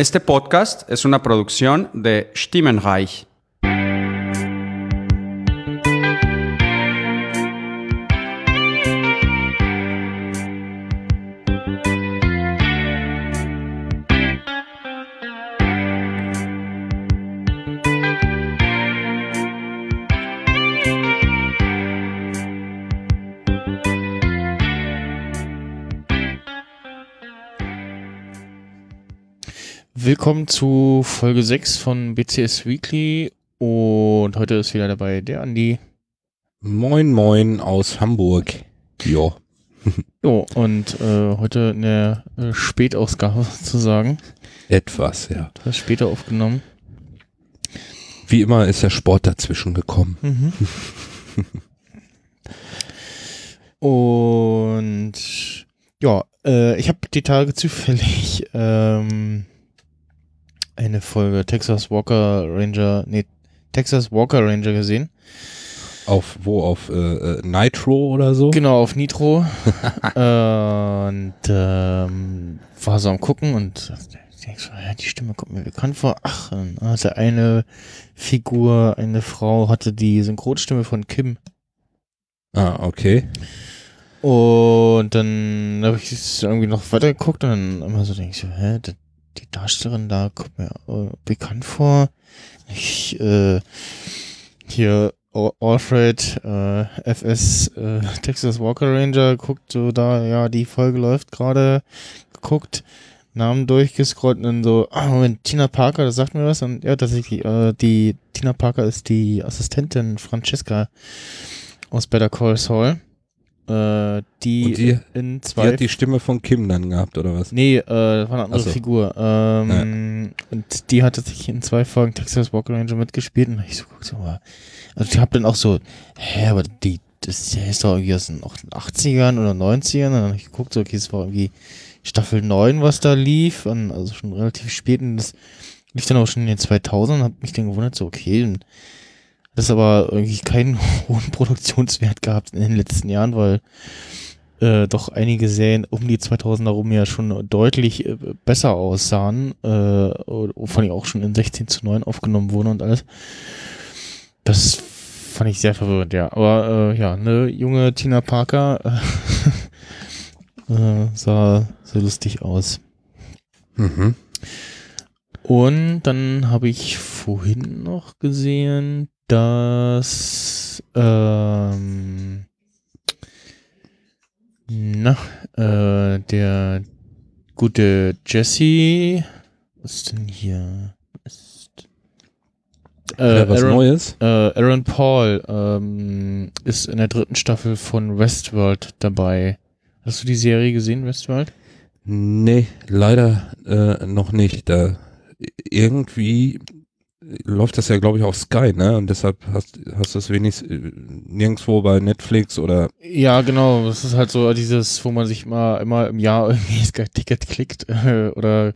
Este podcast es una producción de Stimmenreich. Willkommen zu Folge 6 von BCS Weekly und heute ist wieder dabei der Andi. Moin Moin aus Hamburg. Jo. Jo, und äh, heute eine äh, Spätausgabe sozusagen. Etwas, ja. Etwas später aufgenommen. Wie immer ist der Sport dazwischen gekommen. Mhm. und ja, äh, ich habe die Tage zufällig ähm, eine Folge Texas Walker Ranger, nee, Texas Walker Ranger gesehen. Auf wo? Auf äh, äh, Nitro oder so? Genau, auf Nitro. und ähm, war so am gucken und ich denk so, ja, die Stimme kommt mir bekannt vor. Ach, hatte eine Figur, eine Frau, hatte die Synchronstimme von Kim. Ah, okay. Und dann habe ich es irgendwie noch weiter geguckt und dann immer so denke ich so, hä, die, die Darstellerin da kommt mir äh, bekannt vor. Ich, äh, hier Al- Alfred, äh, FS, äh, Texas Walker Ranger, guckt so da, ja, die Folge läuft gerade, geguckt, Namen durchgescrollt und dann so, ah, Moment, Tina Parker, das sagt mir was. Und ja, tatsächlich, äh, die Tina Parker ist die Assistentin Francesca aus Better Call Saul. Äh, die, die- in Die zwei hat die Stimme von Kim dann gehabt, oder was? Nee, äh, das war eine andere so. Figur. Ähm, Und die hatte sich in zwei Folgen Texas Walker Ranger mitgespielt und ich so guck so mal. Also ich hab dann auch so, hä, aber die, das ist doch irgendwie aus den 80ern oder 90ern. Und dann hab ich geguckt, so, okay, es war irgendwie Staffel 9, was da lief. Und also schon relativ spät. Und das lief dann auch schon in den 2000 und hab mich dann gewundert, so, okay, und das ist aber irgendwie keinen hohen Produktionswert gehabt in den letzten Jahren, weil äh, doch einige Serien um die 2000er rum ja schon deutlich äh, besser aussahen, äh, vor allem auch schon in 16 zu 9 aufgenommen wurden und alles. Das fand ich sehr verwirrend, ja. Aber äh, ja, eine junge Tina Parker äh, sah so lustig aus. Mhm. Und dann habe ich vorhin noch gesehen, dass ähm, na, äh, der gute Jesse, was ist denn hier? Ist, äh, ja, was Aaron, Neues? äh, Aaron Paul ähm, ist in der dritten Staffel von Westworld dabei. Hast du die Serie gesehen, Westworld? Nee, leider äh, noch nicht. Da irgendwie läuft das ja, glaube ich, auf Sky, ne? Und deshalb hast, hast du es wenigstens äh, nirgendwo bei Netflix oder Ja, genau. Das ist halt so dieses, wo man sich mal immer im Jahr irgendwie Sky Ticket klickt äh, oder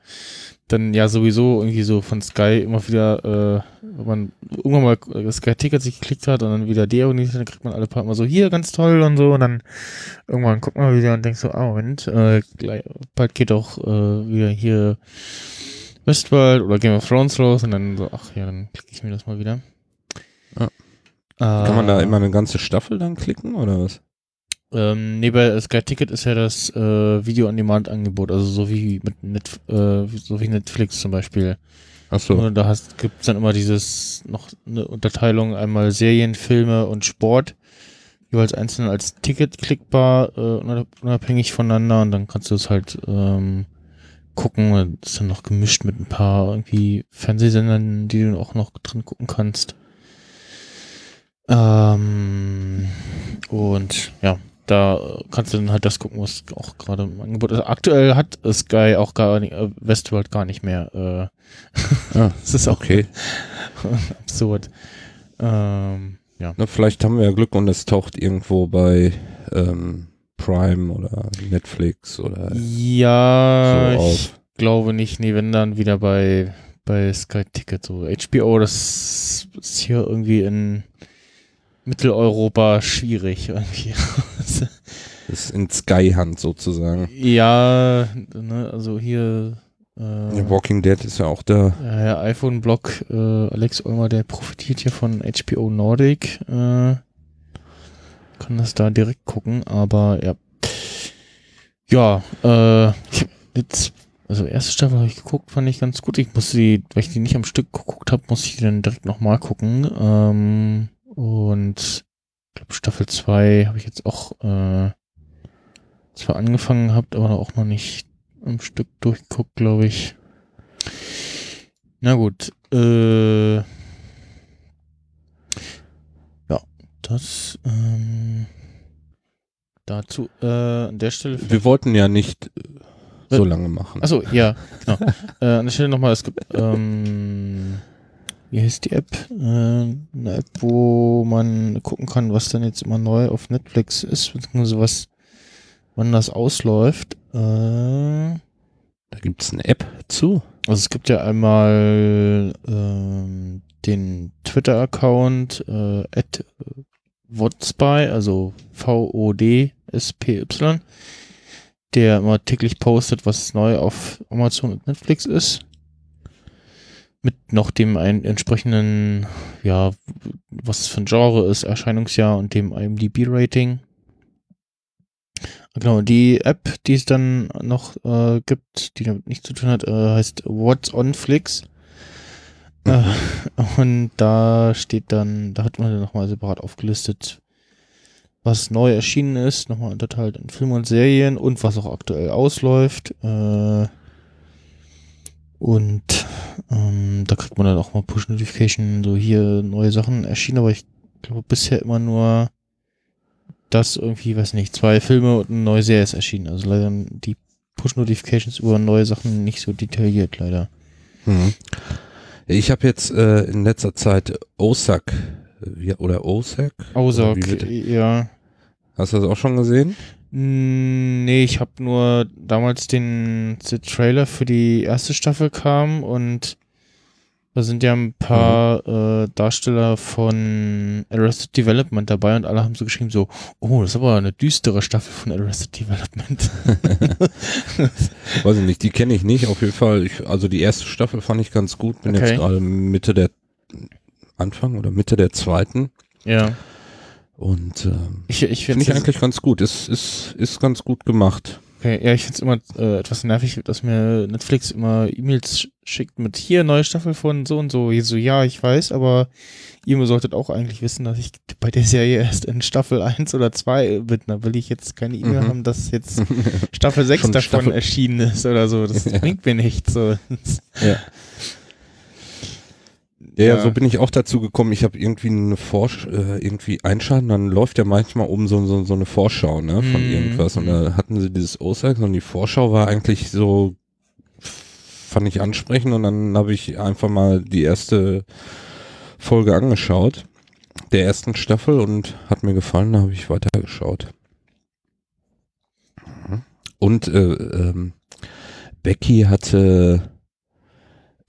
dann ja sowieso irgendwie so von Sky immer wieder, äh, wenn man irgendwann mal das Sky Ticket sich geklickt hat und dann wieder deabonniert, dann kriegt man alle paar Mal so hier ganz toll und so und dann irgendwann guckt man wieder und denkt so, ah Moment, äh, gleich, bald geht auch äh, wieder hier Westworld oder Game of Thrones los und dann so, ach ja, dann klicke ich mir das mal wieder. Ja. kann man da immer eine ganze Staffel dann klicken oder was? Ähm, nee, bei Sky Ticket ist ja das äh, Video-on-Demand-Angebot, also so wie mit Net, äh, so wie Netflix zum Beispiel. Ach so. Und da hast, gibt's dann immer dieses, noch eine Unterteilung, einmal Serien, Filme und Sport, jeweils einzeln als Ticket klickbar, äh, unab- unabhängig voneinander und dann kannst du es halt ähm, gucken und ist dann noch gemischt mit ein paar irgendwie Fernsehsendern, die du auch noch drin gucken kannst. Ähm, und ja, da kannst du dann halt das gucken, was auch gerade im Angebot ist. Aktuell hat Sky auch gar nicht, äh, Westworld gar nicht mehr. Äh, Ah, das ist auch okay. absurd. Ähm, ja. Na, vielleicht haben wir ja Glück und es taucht irgendwo bei ähm, Prime oder Netflix oder Ja, so ich glaube nicht. Nee, wenn dann wieder bei, bei Sky Ticket. So HBO, das ist hier irgendwie in Mitteleuropa schwierig irgendwie. Das ist in Sky-Hand sozusagen. ja, ne, also hier Äh, Walking Dead ist ja auch da. ja, ja, iPhone-Blog, äh, Alex Olmer, der profitiert hier von HBO Nordic. Äh, kann das da direkt gucken, aber ja. Ja, äh, ich jetzt, also erste Staffel habe ich geguckt, fand ich ganz gut. Ich musste die, weil ich die nicht am Stück geguckt habe, muss ich die dann direkt nochmal gucken. Ähm, und ich glaube, Staffel 2 habe ich jetzt auch äh, zwar angefangen gehabt, aber auch noch nicht am Stück durchgeguckt, glaube ich. Na gut, äh, ja, das ähm, dazu äh, an der Stelle. Wir wollten ja nicht äh, so Äh, lange machen. Achso, ja, genau. äh, an der Stelle nochmal, es gibt, ähm, wie heißt die App? Äh, eine App, wo man gucken kann, was dann jetzt immer neu auf Netflix ist, beziehungsweise was, wann das ausläuft. Äh, Da gibt's eine App zu. also es gibt ja einmal ähm, den Twitter-Account äh, at Wodspy, also V-O-D-S-P-Y, der immer täglich postet, was neu auf Amazon und Netflix ist. Mit noch dem ein entsprechenden, ja, was es für ein Genre ist, Erscheinungsjahr und dem IMDb-Rating. Genau, die App, die es dann noch äh, gibt, die damit nichts zu tun hat, äh, heißt What's on Flix. Äh, und da steht dann, da hat man dann nochmal separat aufgelistet, was neu erschienen ist, nochmal unterteilt in Filme und Serien und was auch aktuell ausläuft. Äh, und ähm, da kriegt man dann auch mal Push-Notification, so hier neue Sachen erschienen, aber ich glaube bisher immer nur das irgendwie, weiß nicht, zwei Filme und eine neue Serie ist erschienen. Also leider die Push-Notifications über neue Sachen nicht so detailliert, leider. Mhm. Ich habe jetzt äh, in letzter Zeit äh, wie, oder wie wird- ja. Hast du das auch schon gesehen? Nee, ich habe nur damals den, den Trailer für die erste Staffel kam und da sind ja ein paar äh, Darsteller von Arrested Development dabei und alle haben so geschrieben so, oh, das ist aber eine düstere Staffel von Arrested Development. Weiß ich nicht, die kenne ich nicht. Auf jeden Fall, ich, also die erste Staffel fand ich ganz gut. Bin Okay. jetzt gerade Mitte der Anfang oder Mitte der zweiten. ja. Und ähm, Ich, ich finde finde ich eigentlich ganz gut. Ist, ist, ist ganz gut gemacht. Okay, ja, ich find's immer äh, etwas nervig, dass mir Netflix immer E-Mails sch- schickt mit hier neue Staffel von so und so. Ich so, ja, ich weiß, aber ihr solltet auch eigentlich wissen, dass ich bei der Serie erst in Staffel 1 oder 2 bin. Da will ich jetzt keine E-Mail Mhm. haben, dass jetzt Staffel 6 Schon davon Staffel- erschienen ist oder so. Das Ja. bringt mir nichts. So. Ja. Ja, Ja. so bin ich auch dazu gekommen. Ich habe irgendwie eine Vorsch äh, irgendwie einschalten, dann läuft ja manchmal um so, so, so eine Vorschau, ne, von Mhm. irgendwas. Und da hatten sie dieses OSAC und die Vorschau war eigentlich so, fand ich ansprechend und dann habe ich einfach mal die erste Folge angeschaut, der ersten Staffel und hat mir gefallen, da habe ich weitergeschaut. Mhm. Und äh, ähm, Becky hatte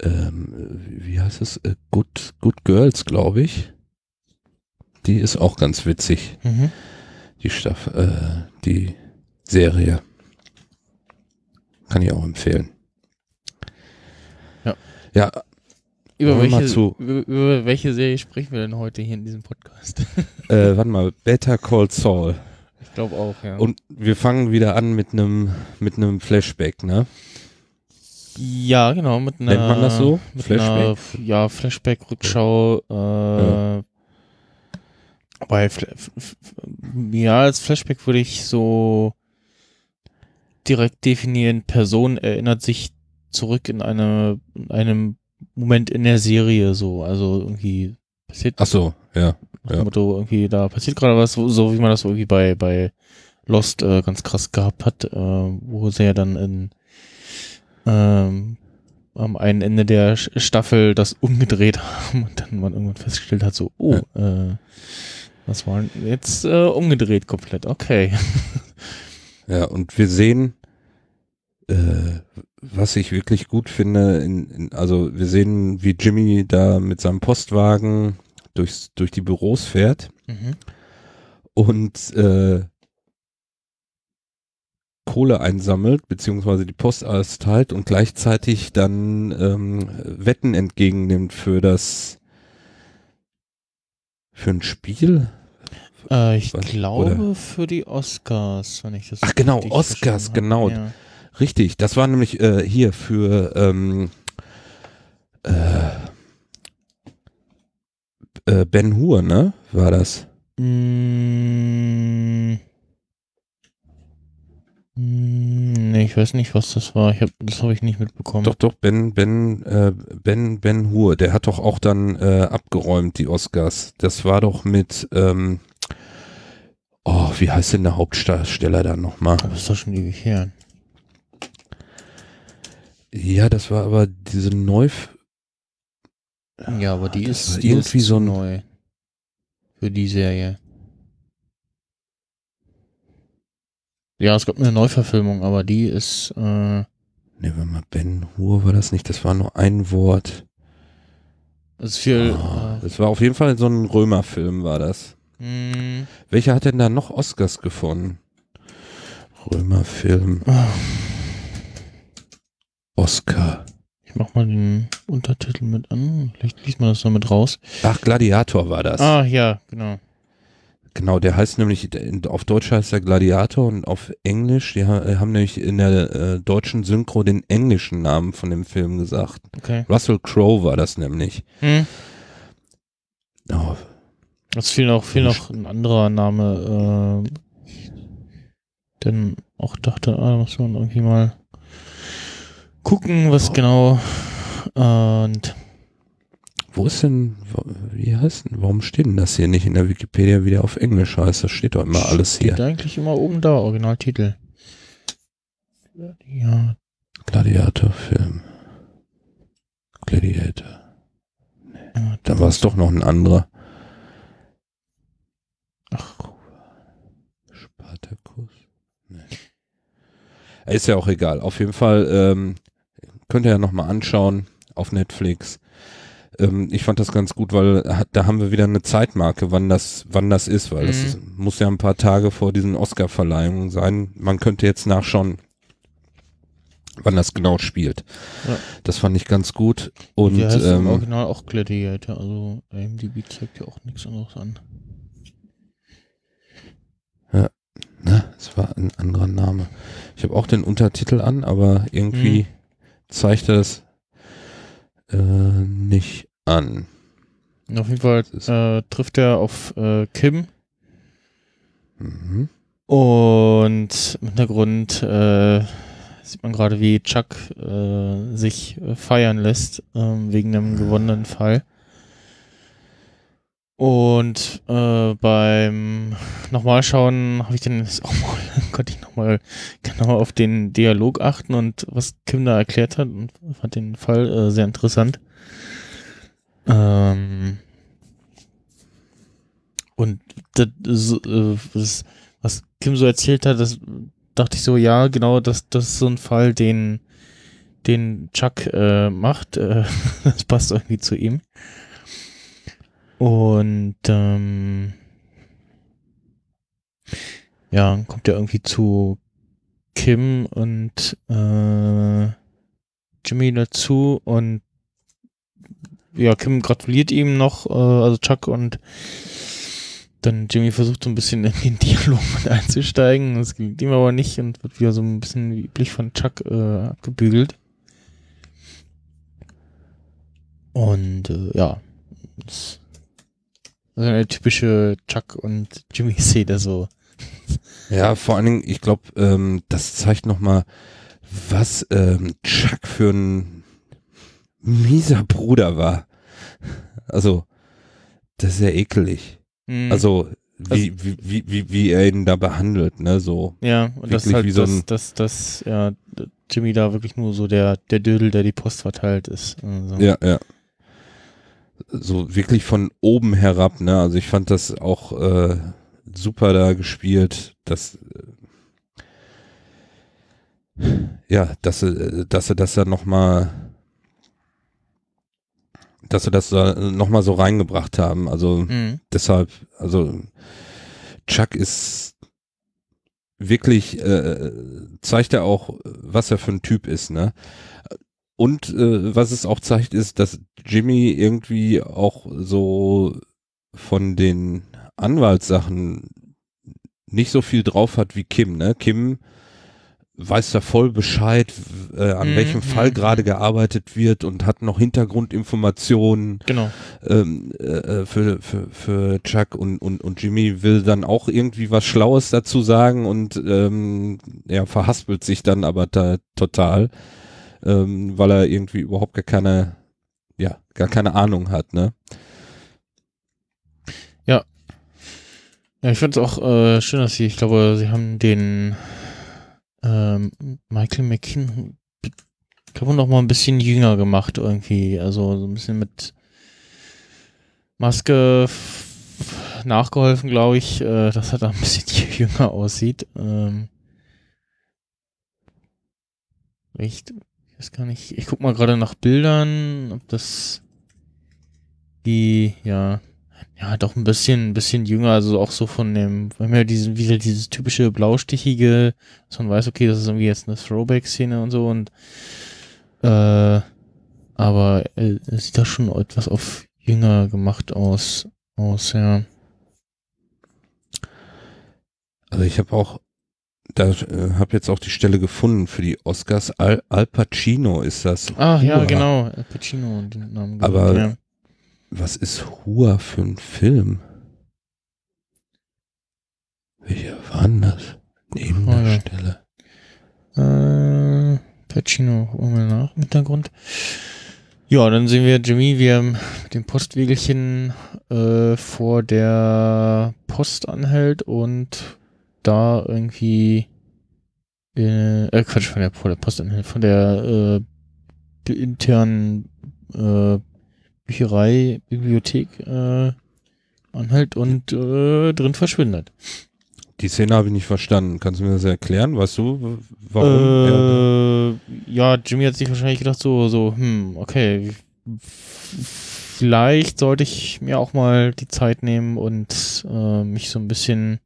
ähm, wie heißt es? Äh, Good, Good Girls, glaube ich. Die ist auch ganz witzig, Mhm. die Staffel, äh, die Serie. Kann ich auch empfehlen. Ja. Ja, Über welche, zu. über, über welche Serie sprechen wir denn heute hier in diesem Podcast? äh, warte mal, Better Call Saul. Ich glaube auch, ja. Und wir fangen wieder an mit einem mit einem Flashback, ne? Ja, genau, mit einer. Nennt man das so? Flashback? Einer, ja, Flashback, Rückschau. Äh, Bei Fla f- f- ja, als Flashback würde ich so direkt definieren, Person erinnert sich zurück in eine, in einem Moment in der Serie, so. Also irgendwie passiert Ach so, ja. ja. Motto, irgendwie da passiert gerade was, so, so wie man das irgendwie bei, bei Lost äh, ganz krass gehabt hat, äh, wo sie ja dann in ähm, am einen Ende der Staffel das umgedreht haben und dann man irgendwann festgestellt hat, so, oh, äh, was war denn jetzt äh, umgedreht komplett, okay. Ja, und wir sehen, äh, was ich wirklich gut finde, in, in, also wir sehen, wie Jimmy da mit seinem Postwagen durchs, durch die Büros fährt Mhm. und äh, Kohle einsammelt, beziehungsweise die Post alles teilt und gleichzeitig dann ähm, Wetten entgegennimmt für das für ein Spiel. Äh, ich Was? glaube Oder- für die Oscars, wenn ich das Ach, genau, Oscars, genau. Ja. Richtig, das war nämlich äh, hier für ähm, äh, äh, Ben Hur, ne? War das? Mm, nee, ich weiß nicht, was das war. Ich hab, das habe ich nicht mitbekommen. Doch, doch, Ben, Ben, äh, Ben, Ben Hur, der hat doch auch dann äh, abgeräumt, die Oscars. Das war doch mit, ähm, oh, wie heißt denn der Hauptdarsteller da nochmal? Aber ist doch schon ewig her. Ja, das war aber diese Neu... Ja, aber die Das ist, die irgendwie ist so neu. Für die Serie. Ja, es gab eine Neuverfilmung, aber die ist, äh, Ne, warte mal, Ben Hur war das nicht, das war nur ein Wort. ist viel, Ah, äh, Das war auf jeden Fall so ein Römerfilm, war das. mh, Welcher hat denn da noch Oscars gewonnen? Römerfilm. ah, Oscar. ich mach mal den Untertitel mit an. Vielleicht liest man das noch mit raus. Ach, Gladiator war das. Ah, ja, genau. Genau, der heißt nämlich, auf Deutsch heißt er Gladiator und auf Englisch, die ha- haben nämlich in der äh, deutschen Synchro den englischen Namen von dem Film gesagt. Okay. Russell Crowe war das nämlich. Hm. Oh, Es fiel noch, fiel noch ein anderer Name, äh, denn auch dachte, ah, muss man irgendwie mal gucken, was genau. Und wo ist denn, wie heißt denn, warum steht denn das hier nicht in der Wikipedia wieder auf Englisch heißt? Das steht doch immer alles steht hier. eigentlich immer oben da, Originaltitel. Ja, Gladiator-Film. Gladiator. ja Da war es doch noch ein anderer. Ach, Spartacus? Nee. Ist ja auch egal. Auf jeden Fall ähm, könnt ihr ja nochmal anschauen auf Netflix. Ähm, ich fand das ganz gut, weil ha- da haben wir wieder eine Zeitmarke, wann das, wann das ist, weil das Mhm. ist, muss ja ein paar Tage vor diesen Oscar-Verleihungen sein. Man könnte jetzt nachschauen, wann das genau spielt. Ja. Das fand ich ganz gut. Und heißt im ähm, Original auch Gladiator, also IMDb zeigt ja auch nichts anderes an. Na, es war ein anderer Name. Ich habe auch den Untertitel an, aber irgendwie Hm. zeigt es äh, nicht an. Auf jeden Fall äh, trifft er auf äh, Kim Mhm. und im Hintergrund äh, sieht man gerade, wie Chuck äh, sich äh, feiern lässt ähm, wegen einem gewonnenen Fall. Und äh, beim Nochmalschauen habe ich dann auch mal, konnte ich nochmal genau auf den Dialog achten und was Kim da erklärt hat und fand den Fall äh, sehr interessant. Ähm, und das, so, äh, das, was Kim so erzählt hat, das dachte ich so, ja, genau, das, das ist so ein Fall, den, den Chuck äh, macht. Äh, das passt irgendwie zu ihm. Und ähm, ja, kommt er irgendwie zu Kim und äh, Jimmy dazu und ja, Kim gratuliert ihm noch, äh, also Chuck und dann Jimmy versucht so ein bisschen in den Dialog mit einzusteigen. Das gelingt ihm aber nicht und wird wieder so ein bisschen wie üblich von Chuck äh, abgebügelt. Und äh, ja, das ist eine typische Chuck und Jimmy Szene so. Ja, vor allen Dingen, ich glaube, ähm, das zeigt nochmal, was ähm, Chuck für ein mieser Bruder war. Also, das ist ja ekelig. Mhm. Also, wie, wie, wie, wie, wie er ihn da behandelt, ne, so. ja, und das ist halt wie so ein- das, das, ja, Jimmy da wirklich nur so der, der Dödel, der die Post verteilt ist. Also. Ja, ja. So wirklich von oben herab, ne? Also ich fand das auch äh, super da gespielt, dass äh, ja, dass sie, dass sie das da nochmal dass sie das da nochmal so reingebracht haben. Also Mhm. deshalb, also Chuck ist wirklich äh, zeigt er auch, was er für ein Typ ist, ne? Und äh, was es auch zeigt, ist, dass Jimmy irgendwie auch so von den Anwaltssachen nicht so viel drauf hat wie Kim, ne? Kim weiß da voll Bescheid, äh, an Mhm, welchem Fall mhm. gerade gearbeitet wird und hat noch Hintergrundinformationen Genau. ähm, äh, für, für, für Chuck und, und, und Jimmy will dann auch irgendwie was Schlaues dazu sagen und ähm, er verhaspelt sich dann aber da total, ähm, weil er irgendwie überhaupt gar keine, ja, gar keine Ahnung hat, ne? Ja, ich finde es auch äh, schön, dass sie, ich glaube, sie haben den ähm, Michael McKean, ich glaube, noch mal ein bisschen jünger gemacht irgendwie. Also so ein bisschen mit Maske nachgeholfen, glaube ich, äh, dass er da ein bisschen jünger aussieht. Ähm, echt, ich weiß gar nicht. Ich guck mal gerade nach Bildern, ob das die, ja, ja, doch ein bisschen, ein bisschen jünger, also auch so von dem, wir ja diesen, wieder dieses typische blaustichige, dass man weiß, okay, das ist irgendwie jetzt eine Throwback-Szene und so und äh, aber äh, sieht da schon etwas auf jünger gemacht aus, aus, ja. Also ich habe auch, da äh, habe jetzt auch die Stelle gefunden für die Oscars. Al, Al Pacino ist das. Ach ja, genau, Al Pacino, den Namen. Aber- ja. Was ist Hua für ein Film? Welcher war denn das? Neben der Oh ja. Stelle. Äh, Pacino, gucken wir mal nach im Hintergrund. Ja, dann sehen wir Jimmy, wie er mit dem Postwegelchen äh, vor der Post anhält und da irgendwie äh, äh Quatsch, von der, vor der Post anhält, von der äh, internen äh, Bücherei, Bibliothek äh, anhält und äh, drin verschwindet. Die Szene habe ich nicht verstanden. Kannst du mir das erklären? Weißt du, warum? Äh, ja, Jimmy hat sich wahrscheinlich gedacht, so, so, hm, okay, vielleicht sollte ich mir auch mal die Zeit nehmen und äh, mich so ein bisschen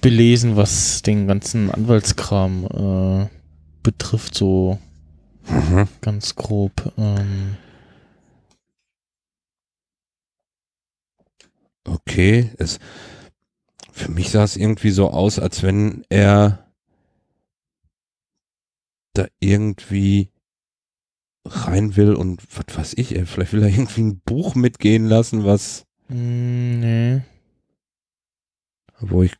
belesen, was den ganzen Anwaltskram äh, betrifft, so Mhm. ganz grob. Ähm, Okay, es, für mich sah es irgendwie so aus, als wenn er da irgendwie rein will und was weiß ich, ey, vielleicht will er irgendwie ein Buch mitgehen lassen, was, mm, nee. wo ich,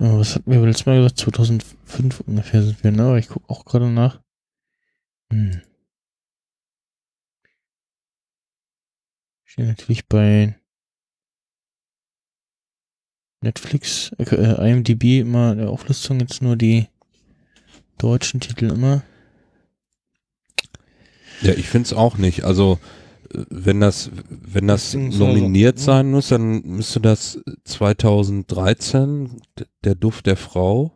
Ja, was hatten wir letztes Mal gesagt? 2005 ungefähr sind wir, ne? Aber ich gucke auch gerade nach. Hm. Steht natürlich bei Netflix, äh, IMDb immer in der Auflistung jetzt nur die deutschen Titel immer. ja, ich finde es auch nicht. Also, wenn das, wenn das nominiert sein muss, dann müsste das 2013, d- der Duft der Frau,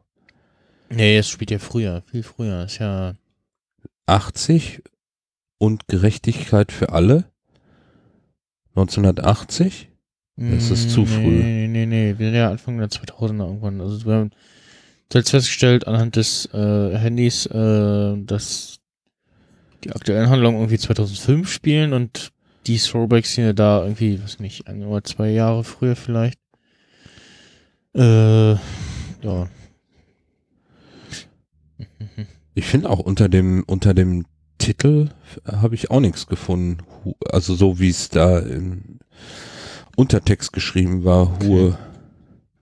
Nee, es spielt ja früher, viel früher. Ist ja 80 und Gerechtigkeit für alle 1980. Das ist zu Mm, früh. Nee, nee, nee, wir sind ja Anfang der 2000er irgendwann. Also wir haben zuletzt festgestellt anhand des äh, Handys, äh, dass die aktuellen Handlungen irgendwie 2005 spielen und die Throwbacks-Szene da irgendwie, weiß nicht, ein oder zwei Jahre früher vielleicht. Äh, ja. Ich finde auch unter dem unter dem Titel habe ich auch nichts gefunden. Also so wie es da im Untertext geschrieben war, Hue.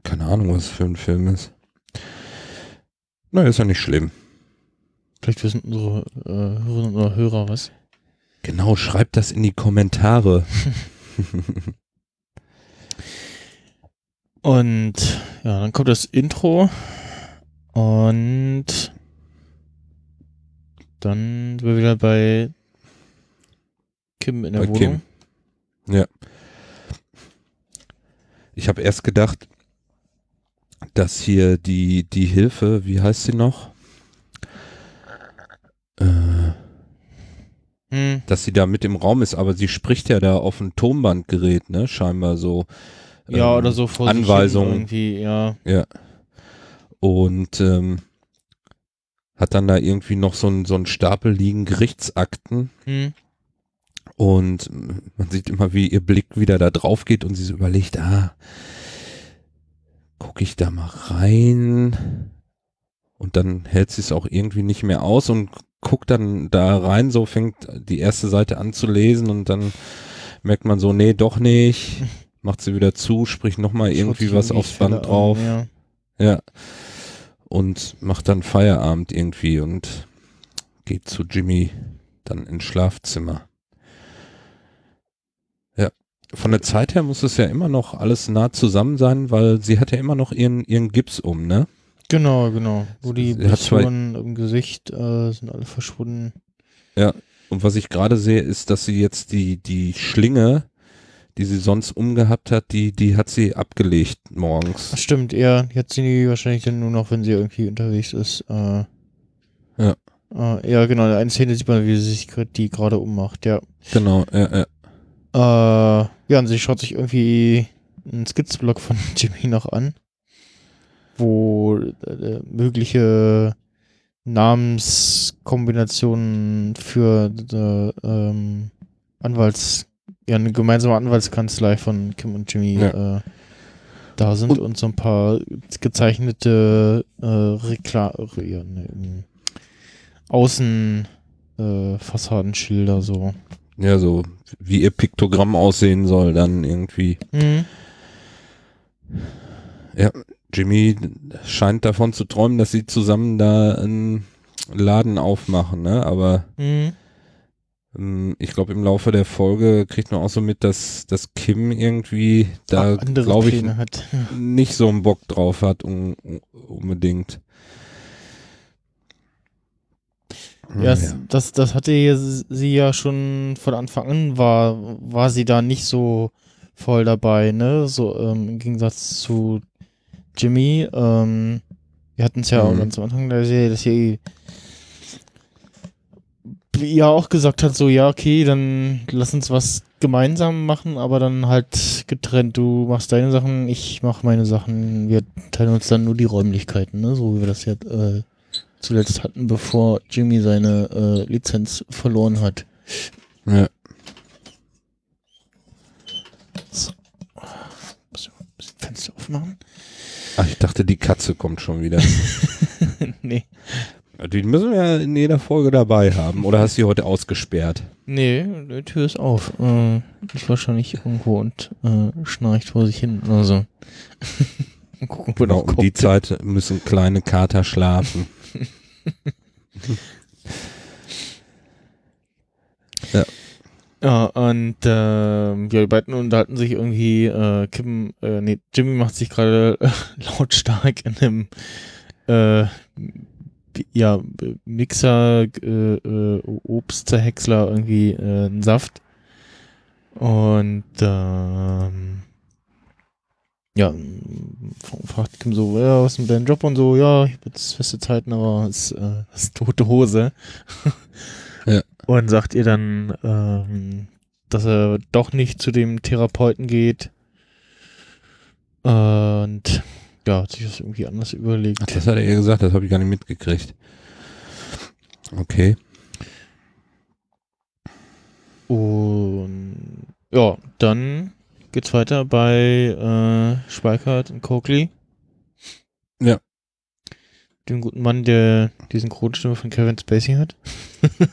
Keine Ahnung, was für ein Film ist. Na, ist ja nicht schlimm. Vielleicht wissen unsere äh, Hörerinnen oder Hörer was. Genau, schreibt das in die Kommentare. Und ja, dann kommt das Intro und dann sind wir wieder bei Kim in der Bei Wohnung. Ja. Ich habe erst gedacht, dass hier die, die Hilfe, wie heißt sie noch? Hm, dass sie da mit im Raum ist, aber sie spricht ja da auf ein Tonbandgerät, ne? Scheinbar so. Ja, ähm, oder so vor Anweisungen. Irgendwie, ja. Ja. Und ähm, hat dann da irgendwie noch so ein, so Stapel liegen Gerichtsakten Hm. und man sieht immer, wie ihr Blick wieder da drauf geht und sie so überlegt, ah, gucke ich da mal rein und dann hält sie es auch irgendwie nicht mehr aus und guckt dann da rein, so fängt die erste Seite an zu lesen und dann merkt man so, nee, doch nicht, macht sie wieder zu, spricht nochmal irgendwie was aufs Band drauf. Ja. Ja. Und macht dann Feierabend irgendwie und geht zu Jimmy dann ins Schlafzimmer. Ja. Von der Zeit her muss es ja immer noch alles nah zusammen sein, weil sie hat ja immer noch ihren, ihren Gips um, ne? Genau, genau. Wo die Sie Blessuren im Gesicht äh, sind alle verschwunden. Und was ich gerade sehe, ist, dass sie jetzt die, die Schlinge, die sie sonst umgehabt hat, die, die hat sie abgelegt morgens. Das stimmt, ja. Jetzt sind die wahrscheinlich dann nur noch, wenn sie irgendwie unterwegs ist. Äh, Ja. Äh, ja, genau. In einer Szene sieht man, wie sie sich die gerade ummacht, ja. Genau, ja, ja. Äh, ja, und sie schaut sich irgendwie einen Skizzenblock von Jimmy noch an, wo äh, mögliche Namenskombinationen für äh, ähm, Anwalts, ja, eine gemeinsame Anwaltskanzlei von Kim und Jimmy äh, da sind und, so ein paar gezeichnete äh, Rekla ja, ne, ähm, Außen äh, so. Ja, so wie ihr Piktogramm aussehen soll, dann irgendwie. Mhm. Jimmy scheint davon zu träumen, dass sie zusammen da einen Laden aufmachen, ne? Aber Mhm. ähm, ich glaube, im Laufe der Folge kriegt man auch so mit, dass, dass Kim irgendwie da, glaube ich, hat. nicht so einen Bock drauf hat, un unbedingt. Ja, es- das, das hatte ja sie ja schon von Anfang an, war, war sie da nicht so voll dabei, ne? So ähm, im Gegensatz zu Jimmy. Ähm, wir hatten es ja auch Mhm. ganz am Anfang der Serie, dass sie ja auch gesagt hat, so, ja, okay, dann lass uns was gemeinsam machen, aber dann halt getrennt. Du machst deine Sachen, ich mach meine Sachen. Wir teilen uns dann nur die Räumlichkeiten, ne? So wie wir das ja äh, zuletzt hatten, bevor Jimmy seine äh, Lizenz verloren hat. Ja. So. Muss ich mal ein bisschen Fenster aufmachen? Ach, ich dachte, die Katze kommt schon wieder. nee. die müssen wir ja in jeder Folge dabei haben. Oder hast du sie heute ausgesperrt? Nee, die Tür ist auf. Äh, ist wahrscheinlich irgendwo und äh, schnarcht vor sich hin oder so. Gucken, wo Genau, noch um die. Zeit müssen kleine Kater schlafen. Ja, und ähm, ja, die beiden unterhalten sich irgendwie, äh, Kim, äh, nee, Jimmy macht sich gerade äh, lautstark in einem äh, ja, Mixer, äh, äh, Obstzerhäcksler irgendwie äh, einen Saft. Und ähm, ja, fragt Kim so, ja, was ist mit deinem Job und so, ja, ich habe jetzt feste Zeiten, aber es äh, ist tote Hose. Und sagt ihr dann, ähm, dass er doch nicht zu dem Therapeuten geht. Und ja, hat sich das irgendwie anders überlegt. Ach, das hat er ihr gesagt, das habe ich gar nicht mitgekriegt. Okay. Und ja, dann geht's weiter bei äh, Schweikart und Coakley. Ja. Dem guten Mann, der die Synchronstimme von Kevin Spacey hat.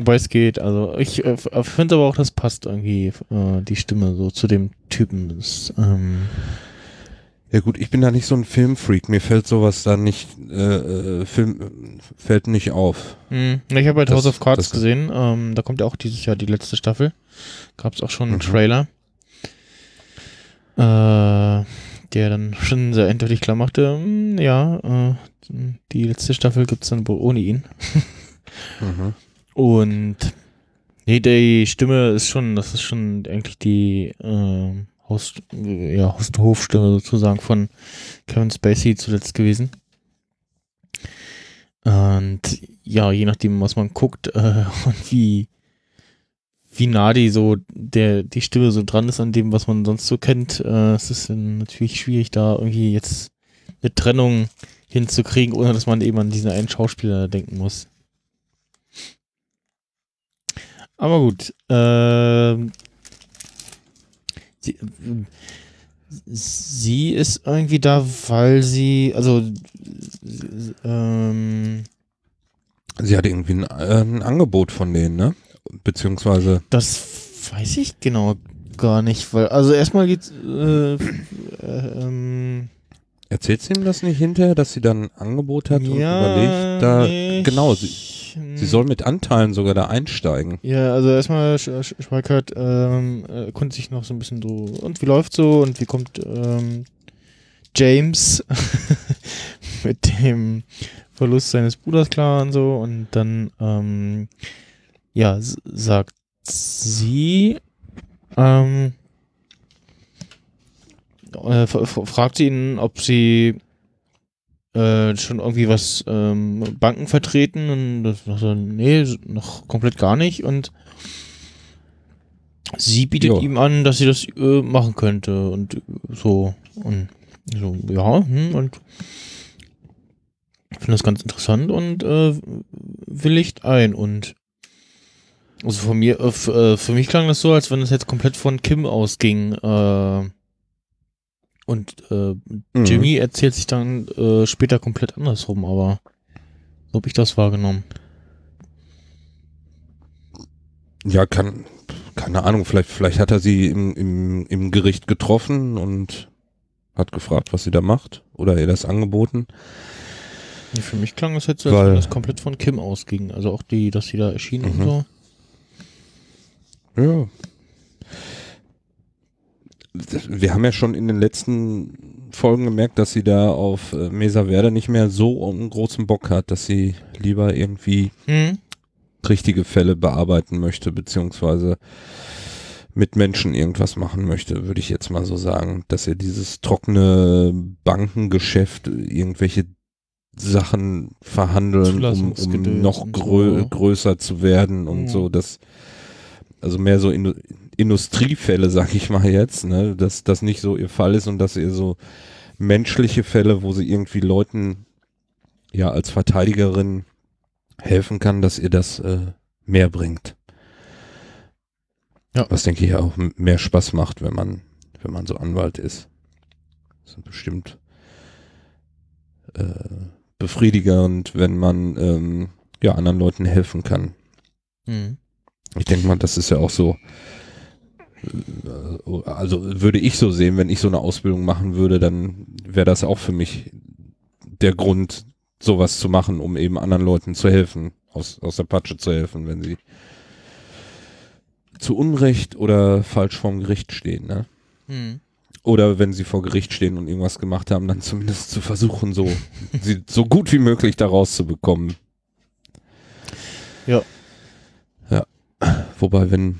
Wobei es geht, also ich äh, finde aber auch, das passt irgendwie, äh, die Stimme so zu dem Typen. Das, ähm, Ja gut, ich bin da nicht so ein Filmfreak. Mir fällt sowas da nicht, äh, äh, Film, fällt nicht auf. Hm, Ich habe halt Das- House of Cards gesehen. Ähm, da kommt ja auch dieses Jahr die letzte Staffel. Gab es auch schon einen Mhm. Trailer, äh, der dann schon sehr eindeutig klar machte, hm, ja, äh, die letzte Staffel gibt's dann wohl ohne ihn. Mhm. Und nee, die Stimme ist schon, das ist schon eigentlich die ähm, Haus, ja, und Hofstimme sozusagen von Kevin Spacey zuletzt gewesen. Und ja, je nachdem, was man guckt äh, und wie, wie nah die so der die Stimme so dran ist an dem, was man sonst so kennt. Äh, es ist natürlich schwierig, da irgendwie jetzt eine Trennung hinzukriegen, ohne dass man eben an diesen einen Schauspieler denken muss. Aber gut. ähm, sie, sie ist irgendwie da, weil sie, also ähm, Sie hat irgendwie ein, äh, ein Angebot von denen, ne? Beziehungsweise, Das weiß ich genau gar nicht, weil also erstmal geht's äh, äh, ähm, erzählt sie ihm das nicht hinterher, dass sie dann ein Angebot hat und ja, überlegt, da, genau, sie, sie soll mit Anteilen sogar da einsteigen. Ja, also erstmal Sch- Sch- Schweikert ähm, äh, erkundigt sich noch so ein bisschen so und wie läuft so und wie kommt ähm, James mit dem Verlust seines Bruders klar und so und dann ähm, ja sagt sie ähm, äh, fragt ihn, ob sie äh, schon irgendwie was ähm, Banken vertreten und das sagt er, nee, noch komplett gar nicht und sie bietet Jo. ihm an, dass sie das äh, machen könnte und äh, so und so, ja, hm, und finde das ganz interessant und äh, willigt ein und also von mir, äh, äh, für mich klang das so, als wenn es jetzt komplett von Kim ausging. Äh, und äh, Mhm. Jimmy erzählt sich dann äh, später komplett andersrum, aber so habe ich das wahrgenommen. Ja, kann, keine Ahnung, vielleicht, vielleicht hat er sie im, im, im Gericht getroffen und hat gefragt, was sie da macht oder ihr das angeboten. Nee, Für mich klang es jetzt, als wenn das komplett von Kim ausging. Also auch die, dass sie da erschien und Mhm. so. Ja. Wir haben ja schon in den letzten Folgen gemerkt, dass sie da auf äh, Mesa Verde nicht mehr so einen großen Bock hat, dass sie lieber irgendwie Hm? richtige Fälle bearbeiten möchte, beziehungsweise mit Menschen irgendwas machen möchte, würde ich jetzt mal so sagen, dass er dieses trockene Bankengeschäft, irgendwelche Sachen verhandeln, um, um noch grö so. größer zu werden und Ja. so, das also mehr so Indu Industriefälle, sag ich mal jetzt, ne, dass das nicht so ihr Fall ist und dass ihr so menschliche Fälle, wo sie irgendwie Leuten ja als Verteidigerin helfen kann, dass ihr das äh, mehr bringt. Ja. Was denke ich auch mehr Spaß macht, wenn man, wenn man so Anwalt ist. Das ist bestimmt äh, befriedigend, wenn man ähm, ja anderen Leuten helfen kann. Hm. Ich denke mal, das ist ja auch so. Also würde ich so sehen, wenn ich so eine Ausbildung machen würde, dann wäre das auch für mich der Grund, sowas zu machen, um eben anderen Leuten zu helfen, aus, aus der Patsche zu helfen, wenn sie zu Unrecht oder falsch vorm Gericht stehen, ne? Hm. Oder wenn sie vor Gericht stehen und irgendwas gemacht haben, dann zumindest zu versuchen, so, sie so gut wie möglich da rauszubekommen. Ja. Ja. Wobei, wenn,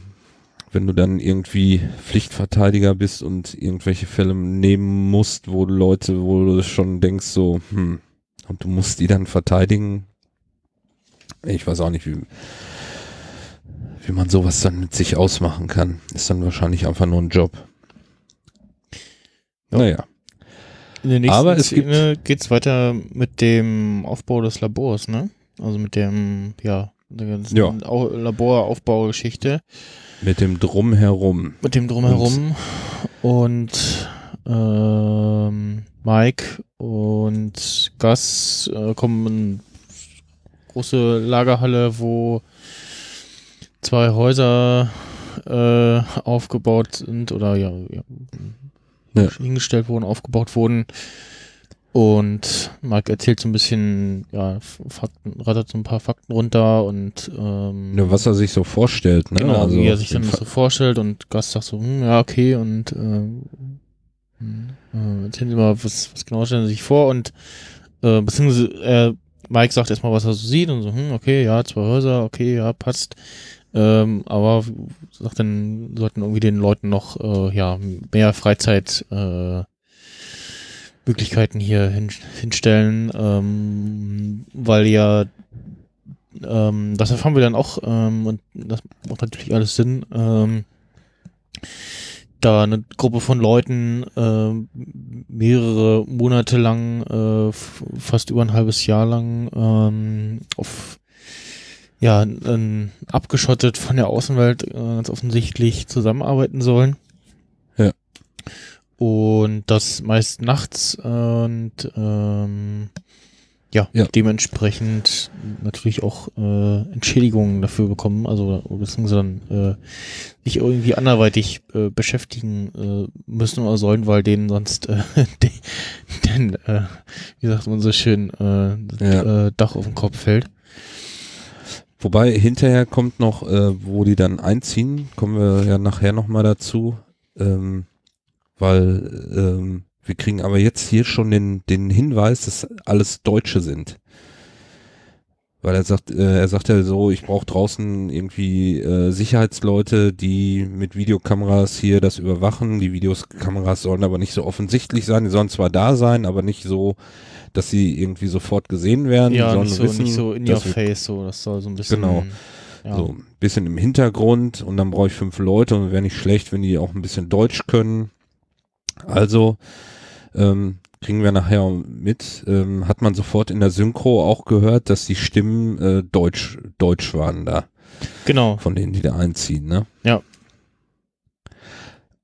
wenn du dann irgendwie Pflichtverteidiger bist und irgendwelche Fälle nehmen musst, wo du Leute, wo du schon denkst, so, hm, und du musst die dann verteidigen, ich weiß auch nicht, wie, wie man sowas dann mit sich ausmachen kann. Ist dann wahrscheinlich einfach nur ein Job. Ja. Naja. In der nächsten Aber es Szene geht's weiter mit dem Aufbau des Labors, ne? Also mit dem, ja, der ganzen Ja. Au Laboraufbaugeschichte. Mit dem Drumherum. Mit dem Drumherum. Und ähm, Mike und Gus äh, kommen in große Lagerhalle, wo zwei Häuser äh, aufgebaut sind oder ja, ja, Ja. hingestellt wurden, aufgebaut wurden. Und Mike erzählt so ein bisschen, ja, Fakten, rattert so ein paar Fakten runter und ähm, Ja, was er sich so vorstellt, ne? Genau, wie er sich dann das so vorstellt und Gast sagt so, hm, ja, okay, und ähm, hm, äh, erzählen Sie mal, was, was genau stellen Sie sich vor und äh, beziehungsweise äh, Mike sagt erstmal, was er so sieht und so, hm, okay, ja, zwei Häuser, okay, ja, passt. Ähm, aber sagt dann, sollten irgendwie den Leuten noch äh, ja, mehr Freizeit äh, Möglichkeiten hier hin, hinstellen, ähm, weil ja ähm, das erfahren wir dann auch ähm, und das macht natürlich alles Sinn. Ähm, da eine Gruppe von Leuten äh, mehrere Monate lang, äh, fast über ein halbes Jahr lang ähm, auf ja, n- abgeschottet von der Außenwelt äh, ganz offensichtlich zusammenarbeiten sollen. Und das meist nachts und ähm, ja, Ja. dementsprechend natürlich auch äh, Entschädigungen dafür bekommen, also beziehungsweise dann äh, sich irgendwie anderweitig äh, beschäftigen äh, müssen oder sollen, weil denen sonst äh, de, den, äh, wie sagt man so schön, äh, Ja. äh, Dach auf den Kopf fällt. Wobei hinterher kommt noch, äh, wo die dann einziehen, kommen wir ja nachher nochmal dazu, ähm, weil ähm, wir kriegen aber jetzt hier schon den, den Hinweis, dass alles Deutsche sind. Weil er sagt, äh, er sagt ja so, ich brauche draußen irgendwie äh, Sicherheitsleute, die mit Videokameras hier das überwachen. Die Videokameras sollen aber nicht so offensichtlich sein, die sollen zwar da sein, aber nicht so, dass sie irgendwie sofort gesehen werden. Ja, nicht so, wissen, nicht so in your face, so, das soll so ein bisschen. Genau. Ja. so ein bisschen im Hintergrund und dann brauche ich fünf Leute und wäre nicht schlecht, wenn die auch ein bisschen Deutsch können. Also ähm, kriegen wir nachher mit, ähm, hat man sofort in der Synchro auch gehört, dass die Stimmen äh, deutsch, deutsch waren da, Genau. von denen, die da einziehen, ne? Ja.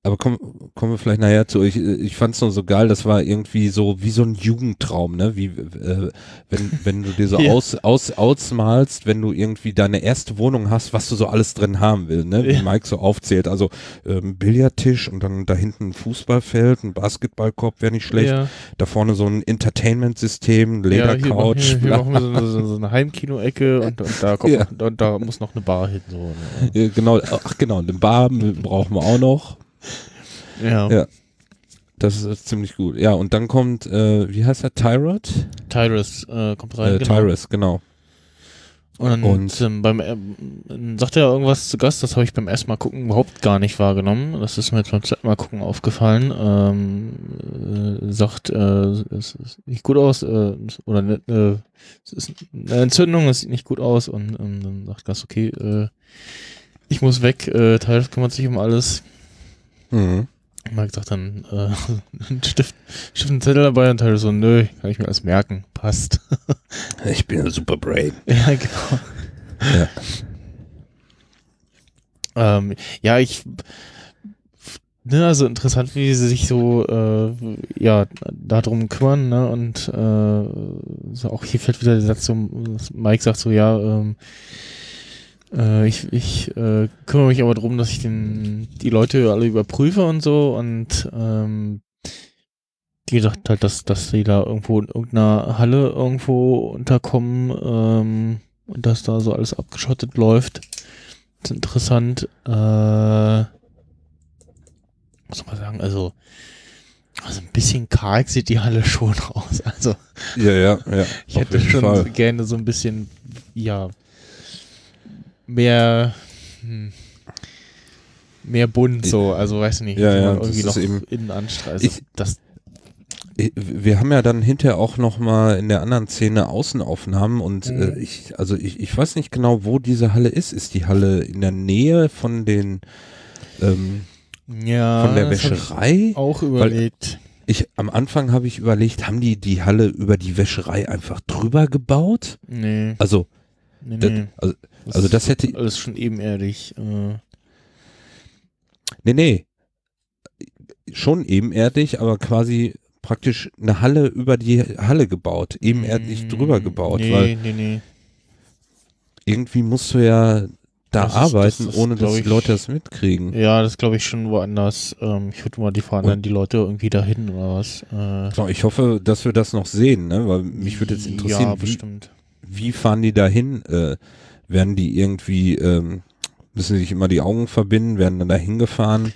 Aber kommen kommen wir vielleicht nachher zu. Ich, ich fand es nur so geil, das war irgendwie so wie so ein Jugendtraum, ne? Wie äh, wenn, wenn du dir so Ja. aus, aus, ausmalst, wenn du irgendwie deine erste Wohnung hast, was du so alles drin haben willst, ne? Wie Ja. Mike so aufzählt. Also ähm, Billardtisch und dann da hinten ein Fußballfeld, ein Basketballkorb wäre nicht schlecht. Ja, Da vorne so ein Entertainment-System, ein ja, hier, machen- Ledercouch. hier, machen wir so, so, eine Heimkino-Ecke und, und, da kommt und da muss noch eine Bar hin. So. ne? Genau, ach genau, eine Bar brauchen wir auch noch. Ja. Ja. Das ist ziemlich gut. Ja, und dann kommt, äh, wie heißt er, Tyrod? Tyrus äh, kommt rein. Äh, genau. Tyrus, genau. Und, dann, Und- ähm, beim ähm, sagt er irgendwas zu Gast, das habe ich beim ersten Mal gucken überhaupt gar nicht wahrgenommen. Das ist mir jetzt beim zweiten Mal gucken aufgefallen. Ähm, äh, sagt, äh, es sieht nicht gut aus, äh, oder ne, äh, es ist eine Entzündung, es sieht nicht gut aus und ähm, dann sagt Gast, okay, äh, ich muss weg, äh, Teil kümmert sich um alles. Mhm. Mike sagt dann, äh, ein Stift, Stift und Zettel dabei und Teil so, nö, kann ich mir alles merken, passt. Ich bin ein super Brain. Ja, genau. Ja. Ähm, ja, ich. Ne, also interessant, wie sie sich so äh, ja darum kümmern, ne? Und äh, so auch hier fällt wieder der Satz, so, Mike sagt so, ja, ähm, äh, ich, ich äh, kümmere mich aber darum, dass ich den, die Leute alle überprüfe und so und ähm, die sagt halt, dass, dass die da irgendwo in irgendeiner Halle irgendwo unterkommen ähm, und dass da so alles abgeschottet läuft. Das ist interessant. Äh, muss man sagen, also, also ein bisschen karg sieht die Halle schon aus. Also Ja, ja, ja. ich hätte schon Fall. gerne so ein bisschen, ja, mehr, hm, mehr bunt so. Also weiß nicht, Ja, ja, irgendwie noch eben- innen anstreicht. Also, das, Wir haben ja dann hinterher auch noch mal in der anderen Szene Außenaufnahmen und Mhm. äh, ich, also ich, ich weiß nicht genau, wo diese Halle ist. Ist die Halle in der Nähe von den, ähm, ja, von der Wäscherei? Auch überlegt. Ich, am Anfang habe ich überlegt, haben die die Halle über die Wäscherei einfach drüber gebaut? Nee, Also, nee, das, nee. Also, also das hätte, alles schon ebenerdig. Äh, nee, nee, schon ebenerdig, aber quasi praktisch eine Halle über die Halle gebaut, ebenerdig mm, drüber gebaut, nee, weil nee, nee. irgendwie musst du ja da Das ist- arbeiten, das ist, ohne dass die ich- Leute das mitkriegen. Ja, das glaube ich schon woanders. Ähm, ich würde mal die fahren Und- dann die Leute irgendwie dahin oder was. Äh, So, ich hoffe, dass wir das noch sehen, ne? weil mich würde jetzt interessieren, Ja, wie, wie fahren die dahin? Äh, werden die irgendwie, ähm, müssen sich immer die Augen verbinden, werden dann dahin gefahren?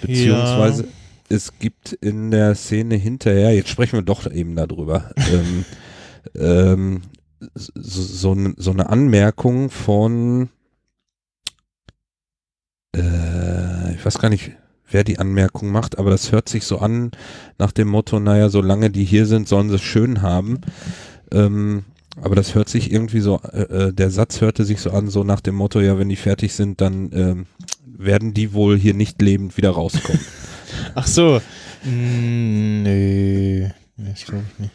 Beziehungsweise es gibt in der Szene hinterher, jetzt sprechen wir doch eben darüber, ähm, ähm, so, so, so eine Anmerkung von, äh, ich weiß gar nicht, wer die Anmerkung macht, aber das hört sich so an nach dem Motto, naja, solange die hier sind, sollen sie es schön haben. Ähm, Aber das hört sich irgendwie so, äh, äh, der Satz hörte sich so an, so nach dem Motto, ja, wenn die fertig sind, dann ähm, werden die wohl hier nicht lebend wieder rauskommen. Ach so. Mm, nee. Nee, das glaube ich nicht.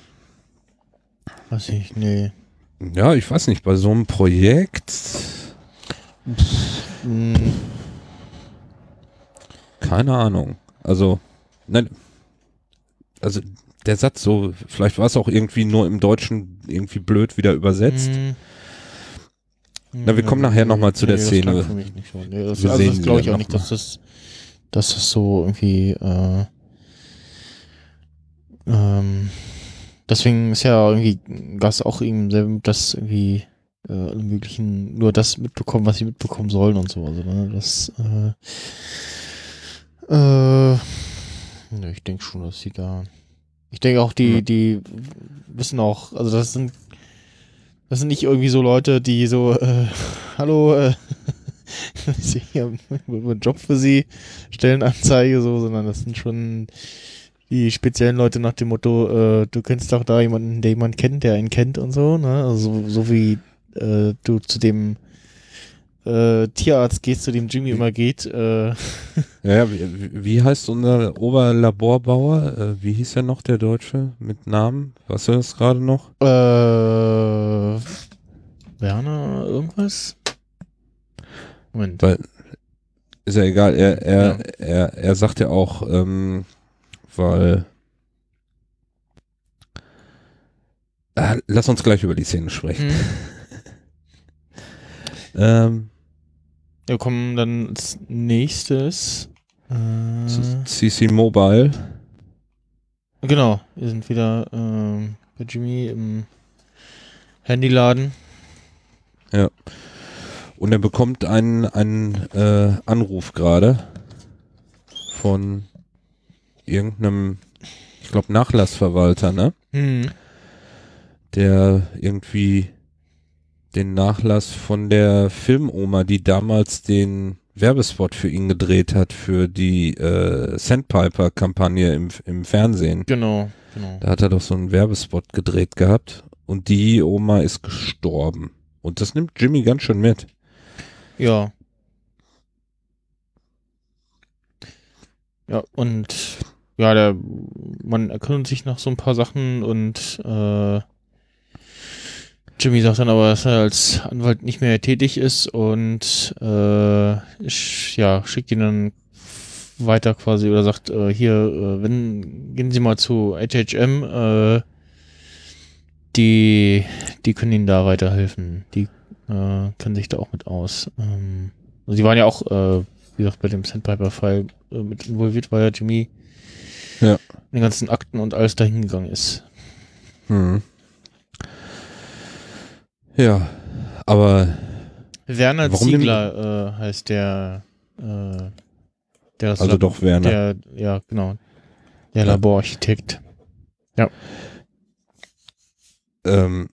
Was ich, nee. ja, ich weiß nicht, bei so einem Projekt, Mm, keine Ahnung. Also, nein, also der Satz so, vielleicht war es auch irgendwie nur im Deutschen irgendwie blöd wieder übersetzt. mm. Na, wir kommen nachher noch mal zu der das Szene. klang Für mich nicht so. Nee, das, Wir also sehen das glaube ich auch nicht, dass das, dass das so irgendwie, äh, ähm, deswegen ist ja irgendwie Gas auch ihm selber das irgendwie äh, alle möglichen nur das mitbekommen, was sie mitbekommen sollen und so. Also ne, das äh, äh, ne, ich denke schon, dass sie da ich denke auch, die, die wissen auch, also das sind das sind nicht irgendwie so Leute, die so, äh, hallo, äh, ich habe einen Job für sie, Stellenanzeige so, sondern das sind schon die speziellen Leute nach dem Motto, äh, du kennst doch da jemanden, der jemanden kennt, der einen kennt und so, ne? Also so, so wie äh, du zu dem äh, Tierarzt gehst, zu dem Jimmy immer geht, äh, Ja, ja wie, wie heißt unser Oberlaborbauer? Äh, wie hieß er noch, der Deutsche mit Namen? Weißt du das gerade noch? äh, Werner irgendwas? Moment. Weil, ist ja egal, er, er, Ja. er, er sagt ja auch, ähm, weil, Ah, lass uns gleich über die Szene sprechen. Hm. Ähm, Wir kommen dann als nächstes. Äh, das ist CC Mobile. genau, wir sind wieder ähm, bei Jimmy im Handyladen. Und er bekommt einen, einen äh, Anruf gerade von irgendeinem, ich glaube, Nachlassverwalter, ne? Hm. Der irgendwie den Nachlass von der Filmoma, die damals den Werbespot für ihn gedreht hat, für die äh, Sandpiper-Kampagne im, im Fernsehen. Genau, genau. Da hat er doch so einen Werbespot gedreht gehabt und die Oma ist gestorben. Und das nimmt Jimmy ganz schön mit. Ja. Ja, und ja, der man erkundet sich nach so ein paar Sachen und äh, Jimmy sagt dann aber, dass er als Anwalt nicht mehr tätig ist und äh, sch, ja, schickt ihn dann weiter quasi oder sagt, äh, hier, äh, wenn, gehen Sie mal zu HHM, äh, die, die können Ihnen da weiterhelfen. Die äh, kennen sich da auch mit aus. Ähm, also die waren ja auch, äh, wie gesagt, bei dem Sandpiper-Fall äh, mit involviert, weil ja Jimmy Ja. in den ganzen Akten und alles dahin gegangen ist. Hm. Ja, aber Werner Ziegler äh, heißt der, äh, der also Lab- doch Werner. Der, ja, genau. Der Ja. Laborarchitekt. ähm,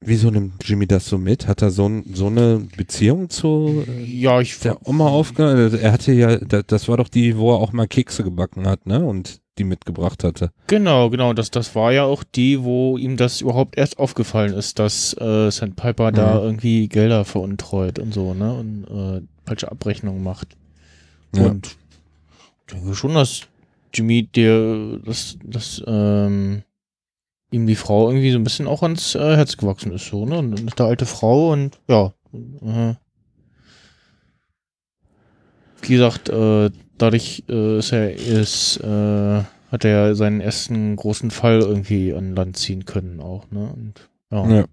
wieso nimmt Jimmy das so mit? Hat er so, ein, so eine Beziehung zu äh, Ja, ich der Oma aufgenommen? Er hatte ja, da- das war doch die, wo er auch mal Kekse gebacken hat, ne? Und die mitgebracht hatte. Genau, genau. Das, das war ja auch die, wo ihm das überhaupt erst aufgefallen ist, dass äh, Sandpiper da Mhm. irgendwie Gelder veruntreut und so, ne? Und äh, falsche Abrechnungen macht. Ja. Und ich denke schon, dass Jimmy dir das, das, ähm, ihm die Frau irgendwie so ein bisschen auch ans äh, Herz gewachsen ist, so, ne? Und der alte Frau und ja. Äh, wie gesagt, äh, dadurch äh, ist er ist, äh, hat er seinen ersten großen Fall irgendwie an Land ziehen können auch, ne? Und ja. Ja.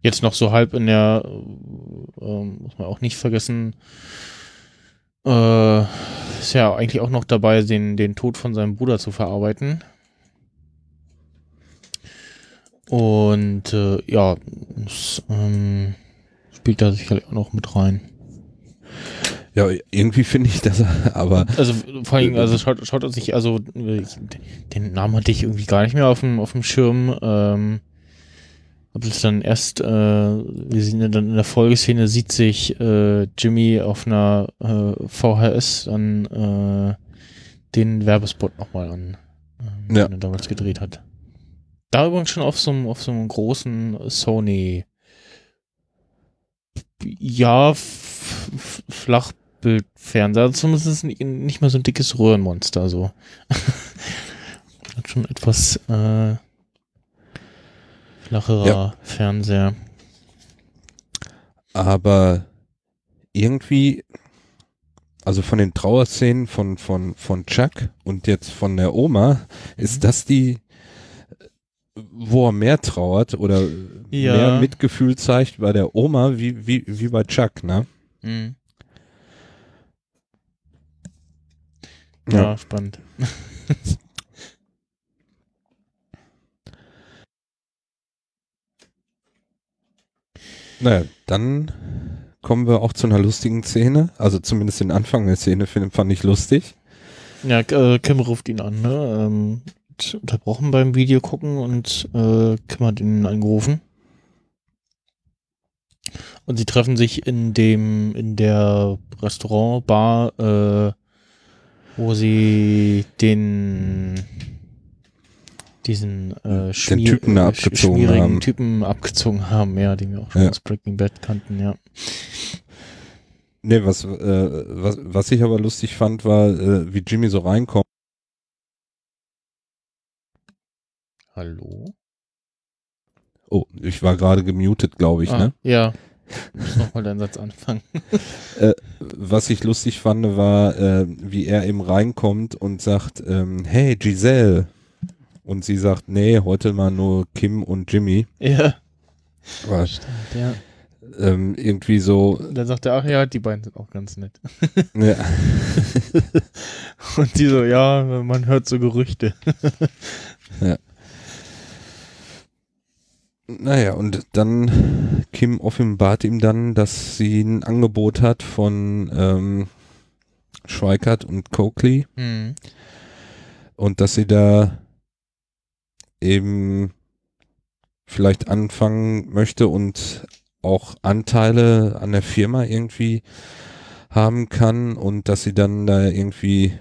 Jetzt noch so halb in der, äh, ähm, muss man auch nicht vergessen, äh, ist ja eigentlich auch noch dabei, den, den Tod von seinem Bruder zu verarbeiten. Und äh, ja, das ähm, spielt da sicherlich auch noch mit rein. Ja, irgendwie finde ich das, aber Also vor allem, also schaut, schaut uns sich, also den Namen hatte ich irgendwie gar nicht mehr auf dem, auf dem Schirm. Ähm, hab das dann erst, äh, wir sehen ja dann in der Folgeszene, sieht sich äh, Jimmy auf einer äh, VHS dann äh, den Werbespot nochmal an. Den Ja. er damals gedreht hat. Da übrigens schon auf so einem, auf so einem großen Sony, ja, Flachbildfernseher, also zumindest nicht, nicht mehr so ein dickes Röhrenmonster, so. hat schon etwas, äh, flacherer Ja. Fernseher. aber irgendwie, also von den Trauerszenen von, von, von Chuck und jetzt von der Oma, ist das die, wo er mehr trauert oder Ja. mehr Mitgefühl zeigt bei der Oma wie, wie, wie bei Chuck, ne? Mhm. Ja. Ja, spannend. Naja, dann kommen wir auch zu einer lustigen Szene. Also zumindest den Anfang der Szene fand ich lustig. Ja, äh, Kim ruft ihn an, ne? Ähm, unterbrochen beim Video gucken und äh, Kim hat ihn angerufen. Und sie treffen sich in dem, in der Restaurantbar, äh, wo sie den diesen äh, Schmier- Typen äh, abgezogen haben. Typen abgezogen haben, ja, den wir auch schon Ja. aus Breaking Bad kannten, ja. Nee, was, äh, was, was ich aber lustig fand, war, äh, wie Jimmy so reinkommt. Hallo? Oh, ich war gerade gemutet, glaube ich, ah, ne? Ja. Ich muss nochmal deinen Satz anfangen. Was ich lustig fand, war, äh, wie er eben reinkommt und sagt, ähm, hey Giselle. Und sie sagt, nee, heute mal nur Kim und Jimmy. Ja. Aber, Stimmt, ja. ähm, irgendwie so, dann sagt er, ach ja, die beiden sind auch ganz nett. ne, Und die so, ja, man hört so Gerüchte. naja, und dann Kim offenbart ihm dann, dass sie ein Angebot hat von ähm, Schweikart und Coakley. Mhm. und dass sie da eben vielleicht anfangen möchte und auch Anteile an der Firma irgendwie haben kann und dass sie dann da irgendwie,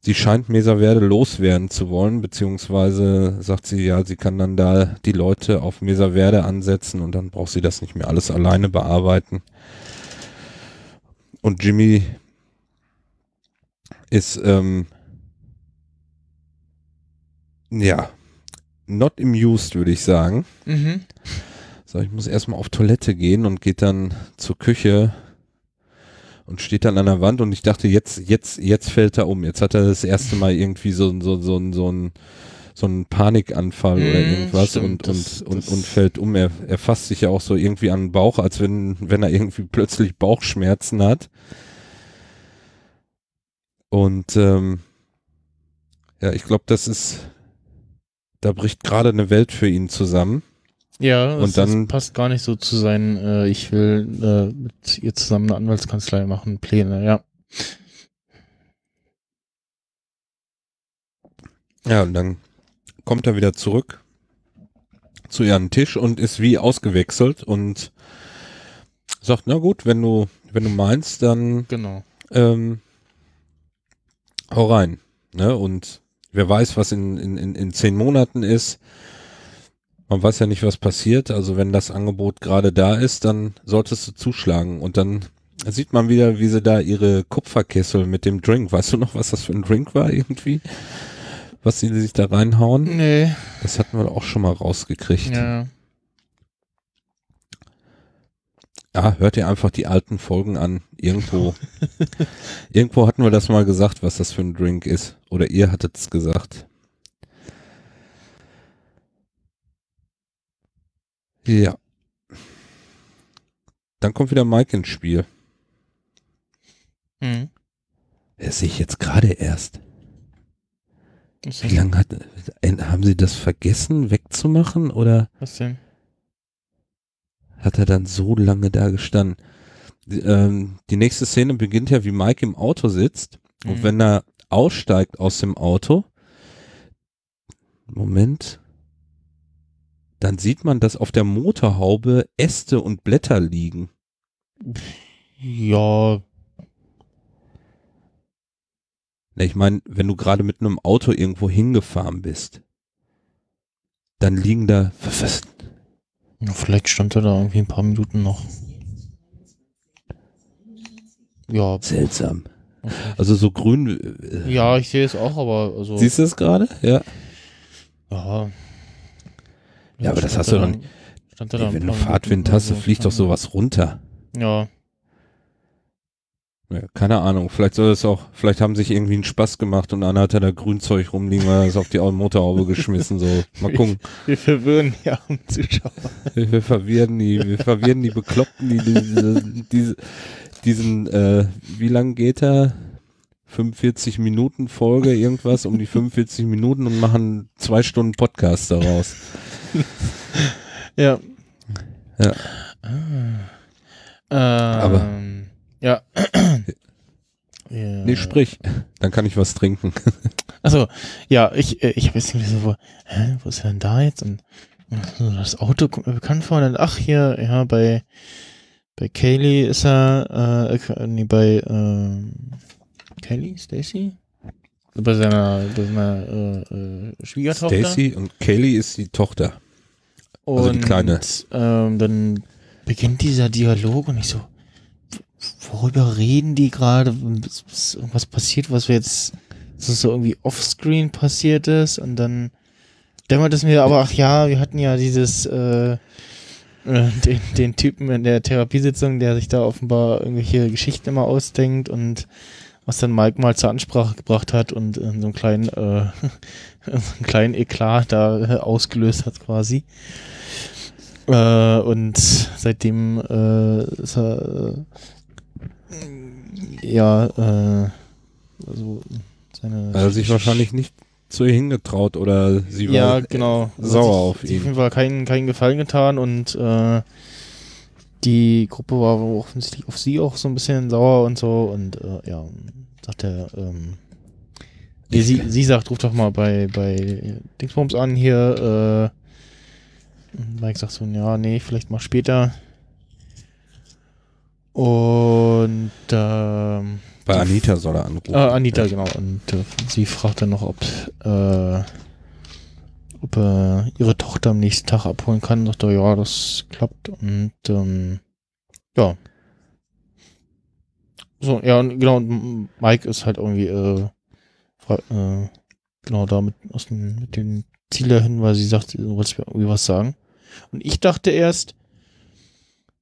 sie scheint Mesaverde loswerden zu wollen, beziehungsweise sagt sie, ja, sie kann dann da die Leute auf Mesaverde ansetzen und dann braucht sie das nicht mehr alles alleine bearbeiten. Und Jimmy ist, ähm, ja, not amused, würde ich sagen. Mhm. So, ich muss erstmal auf Toilette gehen und geht dann zur Küche und steht dann an der Wand und ich dachte, jetzt, jetzt, jetzt fällt er um. Jetzt hat er das erste Mal irgendwie so, so, so, so, so ein so einen Panikanfall oder Mhm, irgendwas stimmt, und, das- und, und, das- und fällt um. Er, er fasst sich ja auch so irgendwie an den Bauch, als wenn, wenn er irgendwie plötzlich Bauchschmerzen hat. Und ähm, ja, ich glaube, das ist, da bricht gerade eine Welt für ihn zusammen. Ja, das, Und dann- das passt gar nicht so zu sein, äh, ich will äh, mit ihr zusammen eine Anwaltskanzlei machen, Pläne, ja. Ja, und dann kommt er wieder zurück zu ihrem Tisch und ist wie ausgewechselt und sagt, na gut, wenn du, wenn du meinst, dann Genau. ähm, hau rein. Ne? Und wer weiß, was in, in, in, in zehn Monaten ist. Man weiß ja nicht, was passiert. Also wenn das Angebot gerade da ist, dann solltest du zuschlagen. Und dann sieht man wieder, wie sie da ihre Kupferkessel mit dem Drink, weißt du noch, was das für ein Drink war irgendwie? Was sie sich da reinhauen? Nee. Das hatten wir auch schon mal rausgekriegt. Ja. Ja, hört ihr einfach die alten Folgen an. Irgendwo. irgendwo hatten wir das mal gesagt, was das für ein Drink ist. Oder ihr hattet es gesagt. Ja. Dann kommt wieder Mike ins Spiel. Mhm. Das sehe ich jetzt gerade erst. Wie lange hat, äh, haben sie das vergessen wegzumachen oder Was denn? Hat er dann so lange da gestanden? Die, ähm, die nächste Szene beginnt ja, wie Mike im Auto sitzt und Mhm. wenn er aussteigt aus dem Auto, Moment, dann sieht man, dass auf der Motorhaube Äste und Blätter liegen. Ja, Na, ich meine, wenn du gerade mit einem Auto irgendwo hingefahren bist, dann liegen da, was, was, Ja, vielleicht stand er da irgendwie ein paar Minuten noch. Ja, seltsam. okay. Also so grün, äh, ja, ich sehe es auch, aber also siehst du es gerade? Ja. ja. Ja, aber das hast du doch dann- stand da Ey, wenn du Fahrtwind hast, so. fliegt doch sowas runter. Ja, Ja, keine Ahnung, vielleicht soll es auch, vielleicht haben sich irgendwie einen Spaß gemacht und einer hat da Grünzeug rumliegen, weil er es auf die Motorhaube geschmissen, so. Mal gucken. wir verwirren ja am Zuschauer. Wir verwirren die, wir verwirren die Bekloppten, die diese, diese, diesen, äh, wie lang geht er? 45 Minuten Folge, irgendwas um die 45 Minuten und machen zwei Stunden Podcast daraus. Ja. Ja. Ah. Ähm, Aber- Ja. ja. Nee, sprich. Dann kann ich was trinken. Achso, ja, ich, äh, ich habe jetzt irgendwie so, wo, hä, wo ist er denn da jetzt? Und, und so das Auto kommt mir bekannt vor. Und dann, ach, hier, ja, bei, bei Kaylee ist er, äh, äh, nee, bei, ähm, Kaylee, Stacy? Bei seiner, bei seiner äh, äh, Schwiegertochter. Stacy und Kaylee ist die Tochter. Und also die Kleine. Ähm, dann beginnt dieser Dialog und ich so, worüber reden die gerade? Ist- ist Irgendwas passiert, was wir jetzt, dass es so irgendwie offscreen passiert ist und dann dämmert es mir aber, ach ja, wir hatten ja dieses, äh, äh, den, den Typen in der Therapiesitzung, der sich da offenbar irgendwelche Geschichten immer ausdenkt und was dann Mike mal zur Ansprache gebracht hat und äh, so einen kleinen, äh, so einen kleinen Eklat da äh, ausgelöst hat quasi. Äh, und seitdem äh, ist er äh, ja äh, also seine Er hat sich wahrscheinlich nicht zu ihr hingetraut oder sie war ja genau. sauer Hat auf sich auf ihn. jeden Fall keinen keinen Gefallen getan und äh, die Gruppe war offensichtlich auf sie auch so ein bisschen sauer und so und äh, ja sagt er ähm, nee, sie, sie sagt ruf doch mal bei bei Dingsbums an hier äh, Mike sagt so ja nee vielleicht mal später. Und Bei Anita soll er anrufen. Ah, Anita, genau. Und äh, sie fragt dann noch, ob, äh, ob er ihre Tochter am nächsten Tag abholen kann. Sagt er, ja, das klappt. Und ähm, ja. So, ja, und genau, und Mike ist halt irgendwie äh, äh, genau da mit, aus dem, mit dem Ziel dahin, weil sie sagt, sie wollte mir irgendwie was sagen. Und ich dachte erst,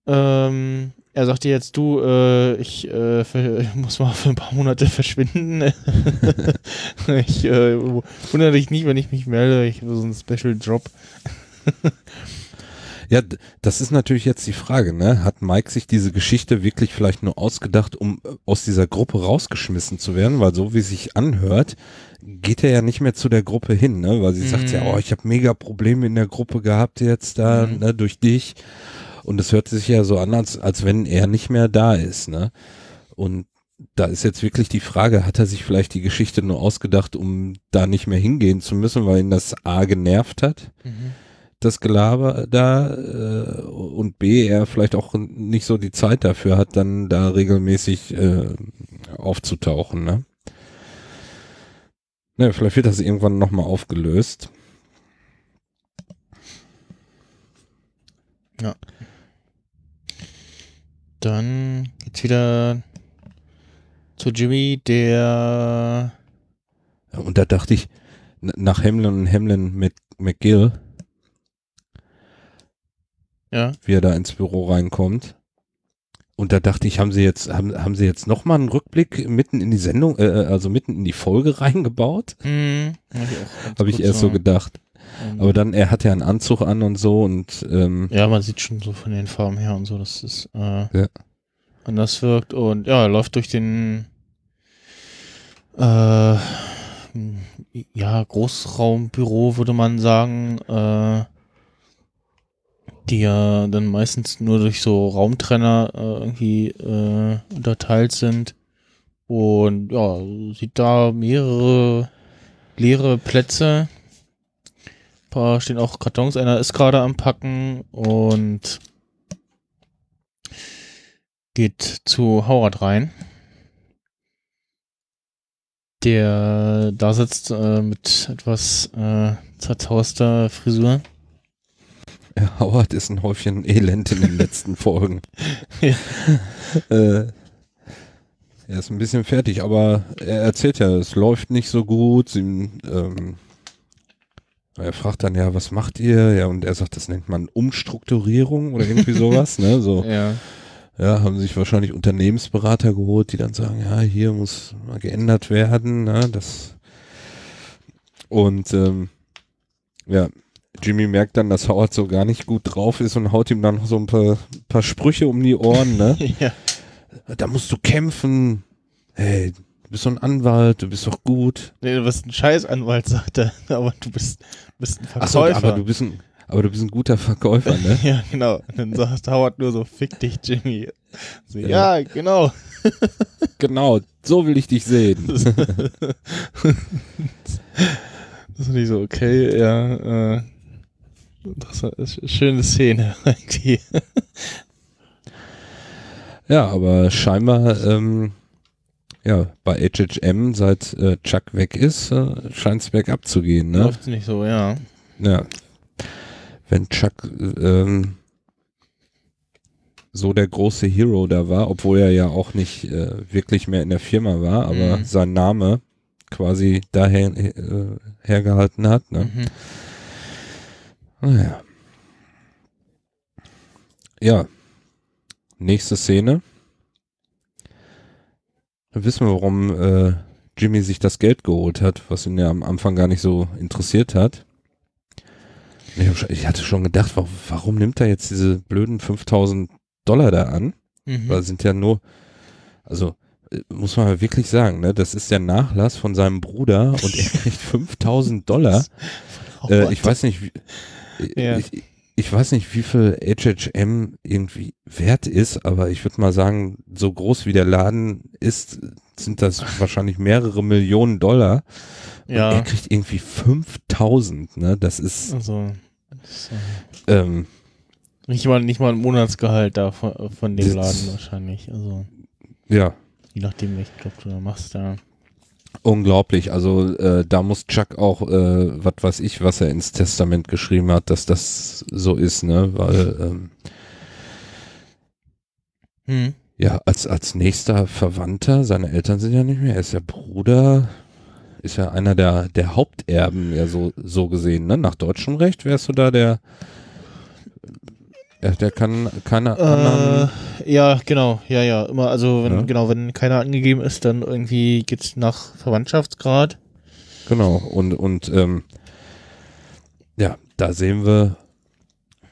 ähm, er sagte jetzt, du, äh, ich äh, ver- muss mal für ein paar Monate verschwinden. ich äh, wundere dich nicht, wenn ich mich melde. Ich habe so einen Special Job. Ja, das ist natürlich jetzt die Frage, ne? Hat Mike sich diese Geschichte wirklich vielleicht nur ausgedacht, um äh, aus dieser Gruppe rausgeschmissen zu werden? Weil so wie es sich anhört, geht er ja nicht mehr zu der Gruppe hin, ne? Weil sie sagt ja, Mhm. oh, ich habe mega Probleme in der Gruppe gehabt jetzt da, Mhm. ne, durch dich. Und es hört sich ja so an, als, als wenn er nicht mehr da ist, ne? Und da ist jetzt wirklich die Frage, hat er sich vielleicht die Geschichte nur ausgedacht, um da nicht mehr hingehen zu müssen, weil ihn das A genervt hat? das Gelaber da äh, und B, er vielleicht auch nicht so die Zeit dafür hat, dann da regelmäßig äh, aufzutauchen, ne? Ne, vielleicht wird das irgendwann nochmal aufgelöst. Dann geht's wieder zu Jimmy, der Und da dachte ich, nach Hamlin und Hamlin mit McGill, ja, wie er da ins Büro reinkommt. Und da dachte ich, haben sie jetzt, haben, haben sie jetzt nochmal einen Rückblick mitten in die Sendung, äh, also mitten in die Folge reingebaut? hm, hab ich, Habe ich erst so gedacht. Ähm, Aber dann, er hat ja einen Anzug an und so und ähm, Ja, man sieht schon so von den Farben her und so, dass es äh, Ja. anders wirkt. Und ja, er läuft durch den äh, ja, Großraumbüro, würde man sagen, äh, die ja dann meistens nur durch so Raumtrenner äh, irgendwie äh, unterteilt sind. Und ja, sieht da mehrere leere Plätze. Paar stehen auch Kartons. Einer ist gerade am Packen und geht zu Howard rein. der da sitzt äh, mit etwas äh, zerzauster Frisur. Ja, Howard ist ein Häufchen Elend in den letzten Folgen. Ja. äh, er ist ein bisschen fertig, aber er erzählt ja, es läuft nicht so gut. Sie, ähm, er fragt dann ja, was macht ihr? Ja, und er sagt, das nennt man Umstrukturierung oder irgendwie sowas, ne? So, Ja. ja, haben sich wahrscheinlich Unternehmensberater geholt, die dann sagen, ja, hier muss mal geändert werden, ne? Das und ähm, ja, Jimmy merkt dann, dass Howard so gar nicht gut drauf ist und haut ihm dann noch so ein paar, paar Sprüche um die Ohren, ne? ja. da musst du kämpfen. Hey, bist so ein Anwalt, du bist doch gut. Nee, du bist ein Scheißanwalt, sagt er. Aber du bist, bist ein Ach so, Verkäufer. aber du bist ein, aber du bist ein guter Verkäufer, ne? ja, genau. Und dann sagt Howard nur so, fick dich, Jimmy. So, ja. Ja. genau. genau, so will ich dich sehen. Das, ist nicht so, okay, ja, äh, das ist eine schöne Szene, irgendwie. Ja, aber scheinbar, ähm, ja, bei HHM, seit äh, Chuck weg ist, äh, scheint es bergab zu gehen, ne? Läuft nicht so, ja. Ja. Wenn Chuck ähm, so der große Hero da war, obwohl er ja auch nicht äh, wirklich mehr in der Firma war, aber Mhm. sein Name quasi daher äh, hergehalten hat. Ne? Mhm. Naja. Ja. Nächste Szene. Wissen wir, warum äh, Jimmy sich das Geld geholt hat, was ihn ja am Anfang gar nicht so interessiert hat. Ich, ich hatte schon gedacht, warum, warum nimmt er jetzt diese blöden 5000 Dollar da an? Mhm. Weil sind ja nur, also äh, muss man mal wirklich sagen, ne, das ist der Nachlass von seinem Bruder und er kriegt 5000 Dollar. Äh, ich weiß nicht, wie, Ja. ich, ich weiß nicht, wie viel HHM irgendwie wert ist, aber ich würde mal sagen, so groß wie der Laden ist, sind das wahrscheinlich mehrere Millionen Dollar. Und Ja. er kriegt irgendwie 5000, ne? Das ist, Also, äh, ähm, nicht, mal, nicht mal ein Monatsgehalt da von, von dem Laden wahrscheinlich. Also, ja, je nachdem, welchen Job du da machst, ja. Unglaublich. Also äh, da muss Chuck auch, äh, was weiß ich, was er ins Testament geschrieben hat, dass das so ist, ne? Weil, ähm, Hm. Ja, als, als nächster Verwandter, seine Eltern sind ja nicht mehr, er ist ja Bruder, ist ja einer der, der Haupterben, ja so, so gesehen, ne? Nach deutschem Recht wärst du da der, der kann keine anderen, Äh, ja, genau, ja, ja. Immer, also wenn, Ja. genau, wenn keiner angegeben ist, dann irgendwie geht's nach Verwandtschaftsgrad. genau, und, und, ähm, ja, da sehen wir,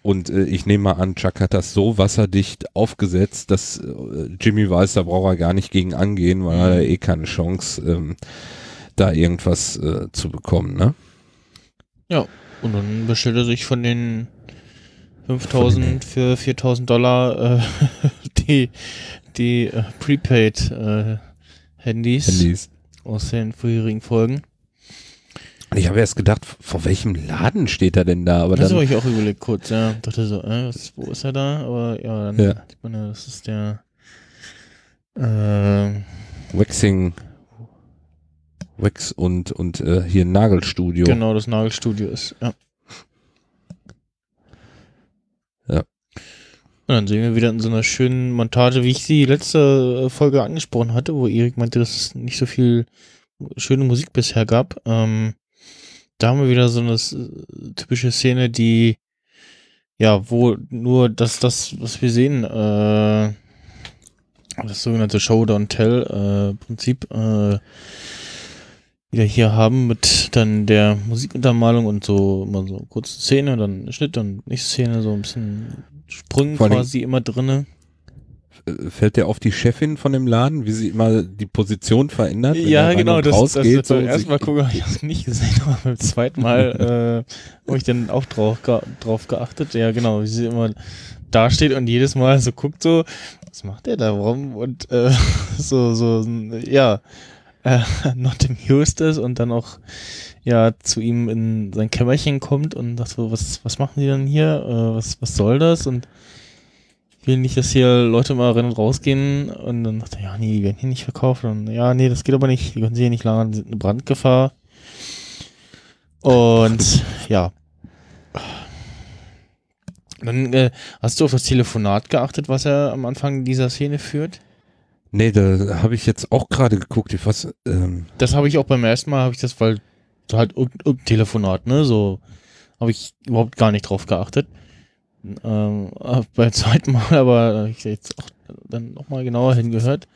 und äh, ich nehme mal an, Chuck hat das so wasserdicht aufgesetzt, dass äh, Jimmy weiß, da braucht er gar nicht gegen angehen, weil er hat eh keine Chance, ähm, da irgendwas äh, zu bekommen, ne? Und dann bestellt er sich von den 5000 für 4000 Dollar äh, die, die äh, Prepaid äh, Handys, Handys. aus den vorherigen Folgen. Ich habe erst gedacht, vor welchem Laden steht er denn da? Aber das habe ich auch überlegt kurz, ja. Dachte so, äh, was, wo ist er da? Aber ja, dann Ja. sieht man ja, das ist der äh, Waxing, Wax und, und äh, hier Nagelstudio. genau das Nagelstudio ist. Ja. Und dann sehen wir wieder in so einer schönen Montage, wie ich sie letzte äh, Folge angesprochen hatte, wo Erik meinte, dass es nicht so viel schöne Musik bisher gab. Ähm, da haben wir wieder so eine s- typische Szene, die ja, wo nur das, das, was wir sehen, äh, das sogenannte Show Don't Tell äh, äh, wieder hier haben mit dann der Musikuntermalung und so immer so kurze Szene, dann Schnitt, dann nächste Szene, so ein bisschen Sprüngen Vor quasi immer drinne. Äh, Fällt dir auf die Chefin von dem Laden, wie sie immer die Position verändert? wenn er Ja, genau, das, das, rausgeht, das so, beim sie- ersten Mal gucken habe ich das nicht gesehen, aber beim zweiten Mal äh, habe ich dann auch drauf, drauf geachtet. Ja, genau, wie sie immer da steht und jedes Mal so guckt so, was macht der da, warum? Und äh, so, so, ja, äh, not amused ist und dann auch ja zu ihm in sein Kämmerchen kommt und sagt so, was, was machen die denn hier? Äh, was, was soll das? Und Ich will nicht, dass hier Leute mal rennen und rausgehen und dann dachte er, ja, nee, die werden hier nicht verkauft. Und ja, nee, das geht aber nicht. Die können sie hier nicht lagern, die sind eine Brandgefahr. Und ja. Dann äh, hast du auf das Telefonat geachtet, was er am Anfang dieser Szene führt? Nee, da habe ich jetzt auch gerade geguckt. Ich was, ähm, Das habe ich auch beim ersten Mal, habe ich das, weil halt irgendein Telefonat, ne, so habe ich überhaupt gar nicht drauf geachtet. Ähm, äh, beim zweiten Mal aber ich jetzt auch dann nochmal genauer hingehört.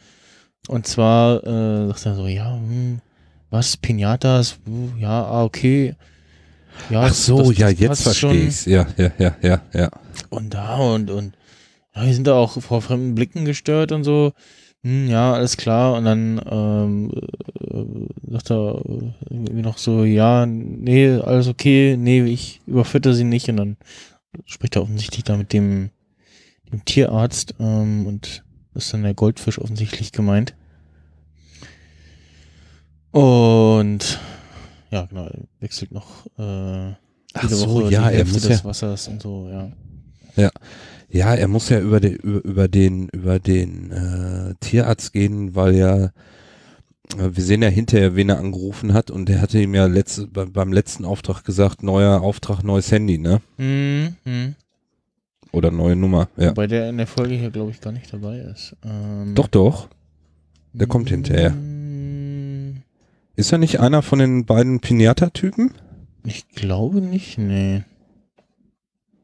Und zwar äh, sagt er so, ja, hm, was, Pinatas, Uh, ja, ah, okay. Ja, ach so, das- das ja, jetzt verstehe schon. ich's. Ja, ja, ja, ja, ja. Und da und, und ja, wir sind da auch vor fremden Blicken gestört und so. Hm, ja, alles klar. Und dann ähm, äh, sagt er äh, irgendwie noch so, ja, nee, alles okay, nee, ich überfütter sie nicht. Und dann spricht er offensichtlich da mit dem, dem Tierarzt ähm, und ist dann der Goldfisch offensichtlich gemeint. Und ja, genau, er wechselt noch äh, Ach so, Woche ja, die er Hälfte muss des ja, Wassers und so, ja. ja, er muss ja über den, über, über den, über den äh, Tierarzt gehen, weil ja, äh, wir sehen ja hinterher, wen er angerufen hat und der hatte ihm ja letzte, beim, letzten Auftrag gesagt, neuer Auftrag, neues Handy, ne? Mhm. mhm. Oder neue Nummer, ja. Wobei der in der Folge hier, glaube ich, gar nicht dabei ist. Ähm, Doch, doch. der kommt hinterher. mm, Ist er nicht einer von den beiden Pinata-Typen? Ich glaube nicht, nee.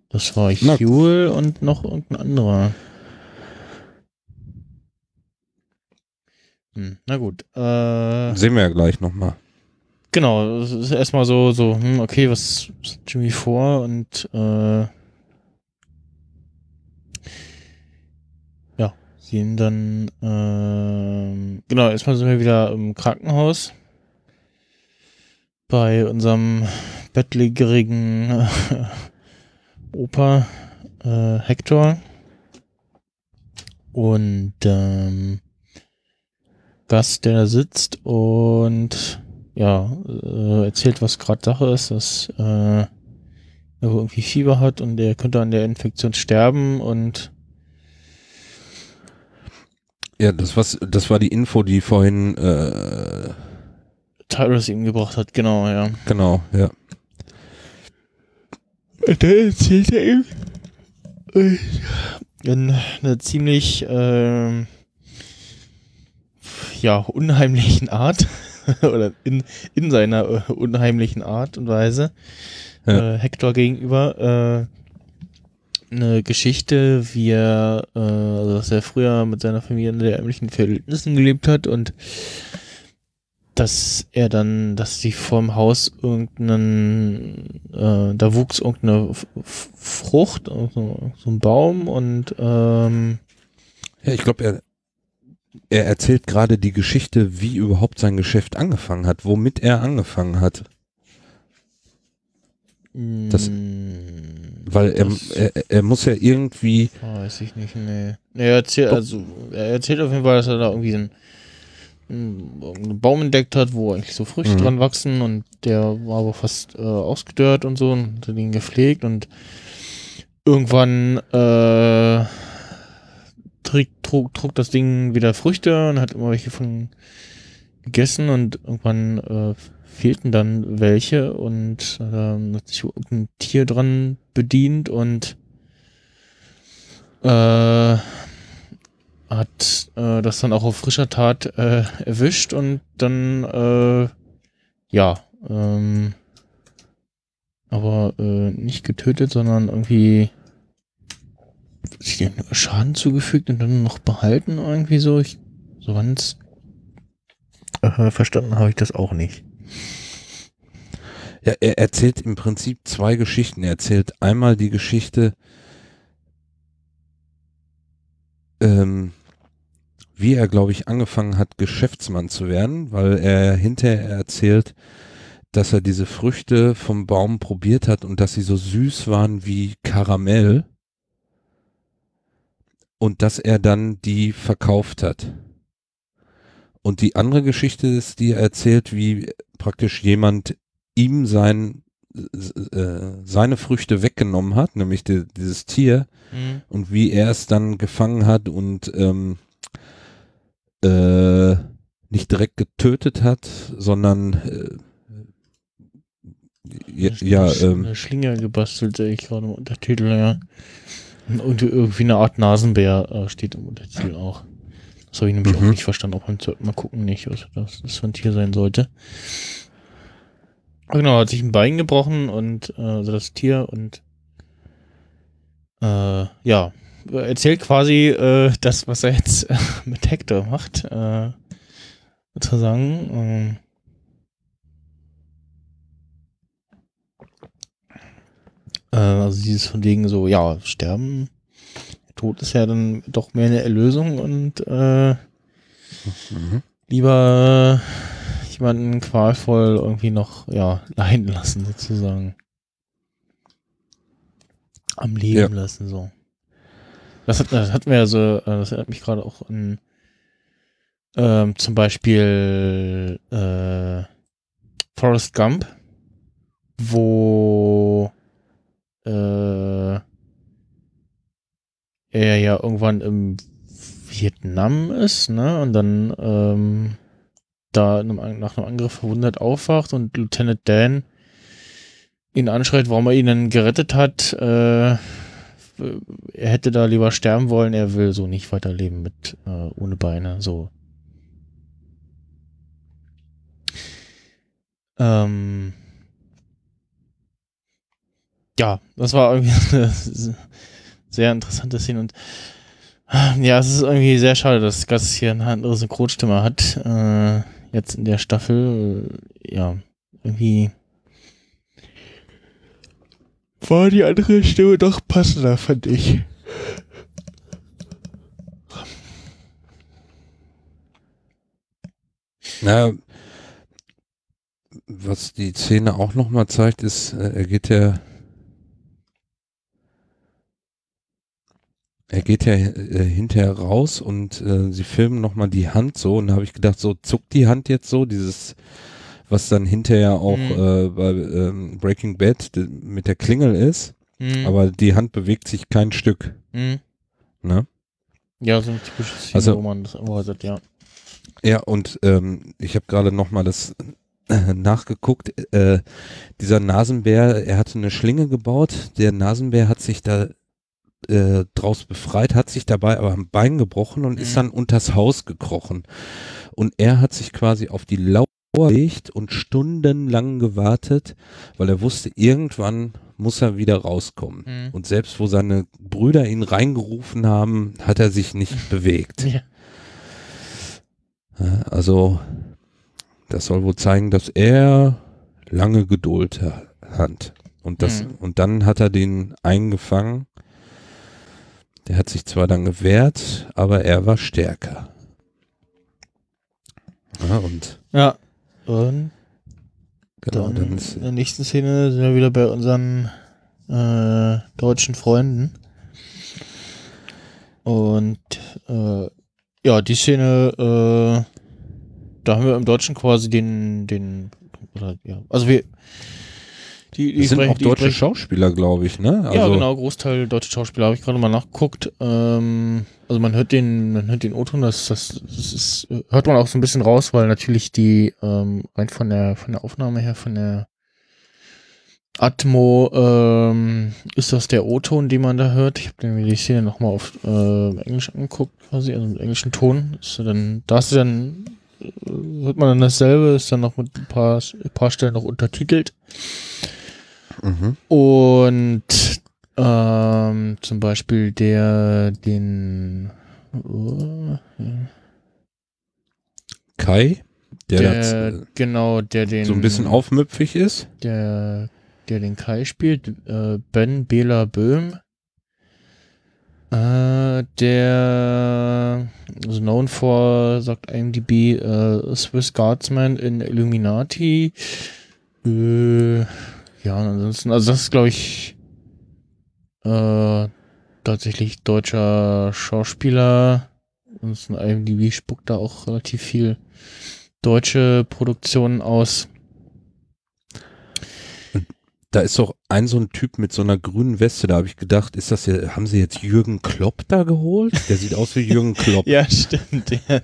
Das war Na- Huel und noch irgendein anderer. Hm, na gut. Äh, Sehen wir ja gleich nochmal. genau, es ist erstmal so, so, hm, okay, was hat Jimmy vor? Und äh, ja, sehen dann, ähm, genau, erstmal sind wir wieder im Krankenhaus bei unserem bettlägerigen äh, Opa äh, Hector und ähm, Gast, der da sitzt und ja, äh, erzählt, was gerade Sache ist, dass äh, er irgendwie Fieber hat und er könnte an der Infektion sterben und Ja, das, was, das war die Info, die vorhin, äh, Tyrus ihm gebracht hat, genau, ja. genau, ja. Da erzählt er ihm äh, in einer ziemlich ähm, ja, unheimlichen Art oder in, in seiner äh, unheimlichen Art und Weise Ja. äh, Hector gegenüber äh, eine Geschichte, wie er, äh, also dass er früher mit seiner Familie in der ärmlichen Verhältnissen gelebt hat und dass er dann, dass sie vorm Haus irgendeinen, äh, da wuchs irgendeine F Frucht, also so ein Baum und ähm, Ja, ich glaube, er, er erzählt gerade die Geschichte, wie überhaupt sein Geschäft angefangen hat, womit er angefangen hat. Das- mh, Weil er, das er, er muss ja irgendwie, weiß ich nicht, nee. er erzählt, also, er erzählt auf jeden Fall, dass er da irgendwie einen, einen Baum entdeckt hat, wo eigentlich so Früchte Mhm. dran wachsen und der war aber fast äh, ausgedörrt und so und hat ihn gepflegt und irgendwann äh, trägt, trug, trug das Ding wieder Früchte und hat immer welche von gegessen und irgendwann äh, fehlten dann welche und ähm, hat sich ein Tier dran bedient und äh, hat äh, das dann auch auf frischer Tat äh, erwischt und dann äh, ja ähm, aber äh, nicht getötet, sondern irgendwie Schaden zugefügt und dann noch behalten irgendwie so. Ich, so ganz äh, verstanden habe ich das auch nicht. ja, er erzählt im Prinzip zwei Geschichten. Er erzählt einmal die Geschichte, ähm, wie er, glaube ich, angefangen hat, Geschäftsmann zu werden, weil er hinterher erzählt, dass er diese Früchte vom Baum probiert hat und dass sie so süß waren wie Karamell und dass er dann die verkauft hat. Und die andere Geschichte ist, die er erzählt, wie praktisch jemand ihm sein äh, seine Früchte weggenommen hat, nämlich die, dieses Tier, Mhm. und wie er es dann gefangen hat und ähm, äh, nicht direkt getötet hat, sondern äh, ja, ja eine, ähm, eine Schlinge gebastelt, sehe ich gerade im Untertitel, ja. Und irgendwie eine Art Nasenbär äh, steht im Untertitel auch. Das habe ich nämlich Mhm. auch nicht verstanden, auch beim zweiten Mal gucken nicht, was das, für ein Tier sein sollte. Genau, hat sich ein Bein gebrochen und äh, also das Tier und äh, ja, erzählt quasi äh, das, was er jetzt äh, mit Hector macht, äh, sozusagen. Ähm, Äh, also dieses von wegen so, ja, sterben, Tod ist ja dann doch mehr eine Erlösung und äh, mhm. lieber jemanden qualvoll irgendwie noch, ja, leiden lassen sozusagen. Am Leben Ja. lassen, so. Das, hat, das hatten wir ja so, äh, das erinnert mich gerade auch an ähm, zum Beispiel äh, Forrest Gump, wo äh, er ja irgendwann im Vietnam ist, ne? Und dann ähm, da in einem, nach einem Angriff verwundert aufwacht und Lieutenant Dan ihn anschreit, warum er ihn denn gerettet hat. Äh, er hätte da lieber sterben wollen, er will so nicht weiterleben mit äh, ohne Beine, so. Ähm, ja, das war irgendwie eine sehr interessante Szene und ja, es ist irgendwie sehr schade, dass Gus hier eine andere Synchronstimme hat. Äh, jetzt in der Staffel, äh, ja, irgendwie war die andere Stimme doch passender, fand ich. Na, was die Szene auch nochmal zeigt, ist, äh, er geht ja er geht ja äh, hinterher raus und äh, sie filmen nochmal die Hand so und da habe ich gedacht, so zuckt die Hand jetzt so, dieses, was dann hinterher auch Mhm. äh, bei ähm, Breaking Bad mit der Klingel ist, Mhm. aber die Hand bewegt sich kein Stück, Mhm. ne? Ja, so ein typisches Szene, Also- wo man das erwartet, ja. Ja, und ähm, ich habe gerade noch mal das äh, nachgeguckt. Äh, dieser Nasenbär, er hatte eine Schlinge gebaut. Der Nasenbär hat sich da äh, draus befreit, hat sich dabei aber am Bein gebrochen und ist Mhm. dann unters Haus gekrochen. Und er hat sich quasi auf die Lauer gelegt und stundenlang gewartet, weil er wusste, irgendwann muss er wieder rauskommen. Mhm. Und selbst wo seine Brüder ihn reingerufen haben, hat er sich nicht bewegt. Ja. Also, das soll wohl zeigen, dass er lange Geduld ha- hat. Und, das, Mhm. und dann hat er den eingefangen. Der hat sich zwar dann gewehrt, aber er war stärker. Ja, und Ja. Und genau, dann, dann ist, in der nächsten Szene sind wir wieder bei unseren äh, deutschen Freunden. Und äh, ja, die Szene, äh, da haben wir im Deutschen quasi den, den, oder, ja, also wir, die, die das sind sprechen- auch deutsche sprechen- Schauspieler, glaube ich, ne? Also, ja, genau, Großteil deutsche Schauspieler habe ich gerade mal nachgeguckt. Ähm, also man hört den, man hört den O-Ton, das, das, das ist, hört man auch so ein bisschen raus, weil natürlich die ähm, rein von der von der Aufnahme her, von der Atmo ähm, ist das der O-Ton, den man da hört. Ich habe mir die Szene nochmal auf äh, Englisch angeguckt, quasi, also im englischen Ton. Ist dann, da ist dann, äh, hört man dann dasselbe, ist dann noch mit ein paar, ein paar Stellen noch untertitelt. Mhm. Und ähm, zum Beispiel der, den oh, Kai, der, der, das, äh, genau, der den so ein bisschen aufmüpfig ist. der, der den Kai spielt, äh, Ben Bela Böhm. Äh, der is known for, sagt IMDb, äh, Swiss Guardsman in Illuminati. Äh, ja, ansonsten, also das ist, glaube ich, äh, tatsächlich deutscher Schauspieler. Ansonsten IMDb spuckt da auch relativ viel deutsche Produktionen aus. da ist doch ein so ein Typ mit so einer grünen Weste, da habe ich gedacht, ist das ja, haben sie jetzt Jürgen Klopp da geholt? Der sieht aus wie Jürgen Klopp. Ja, stimmt. Ja.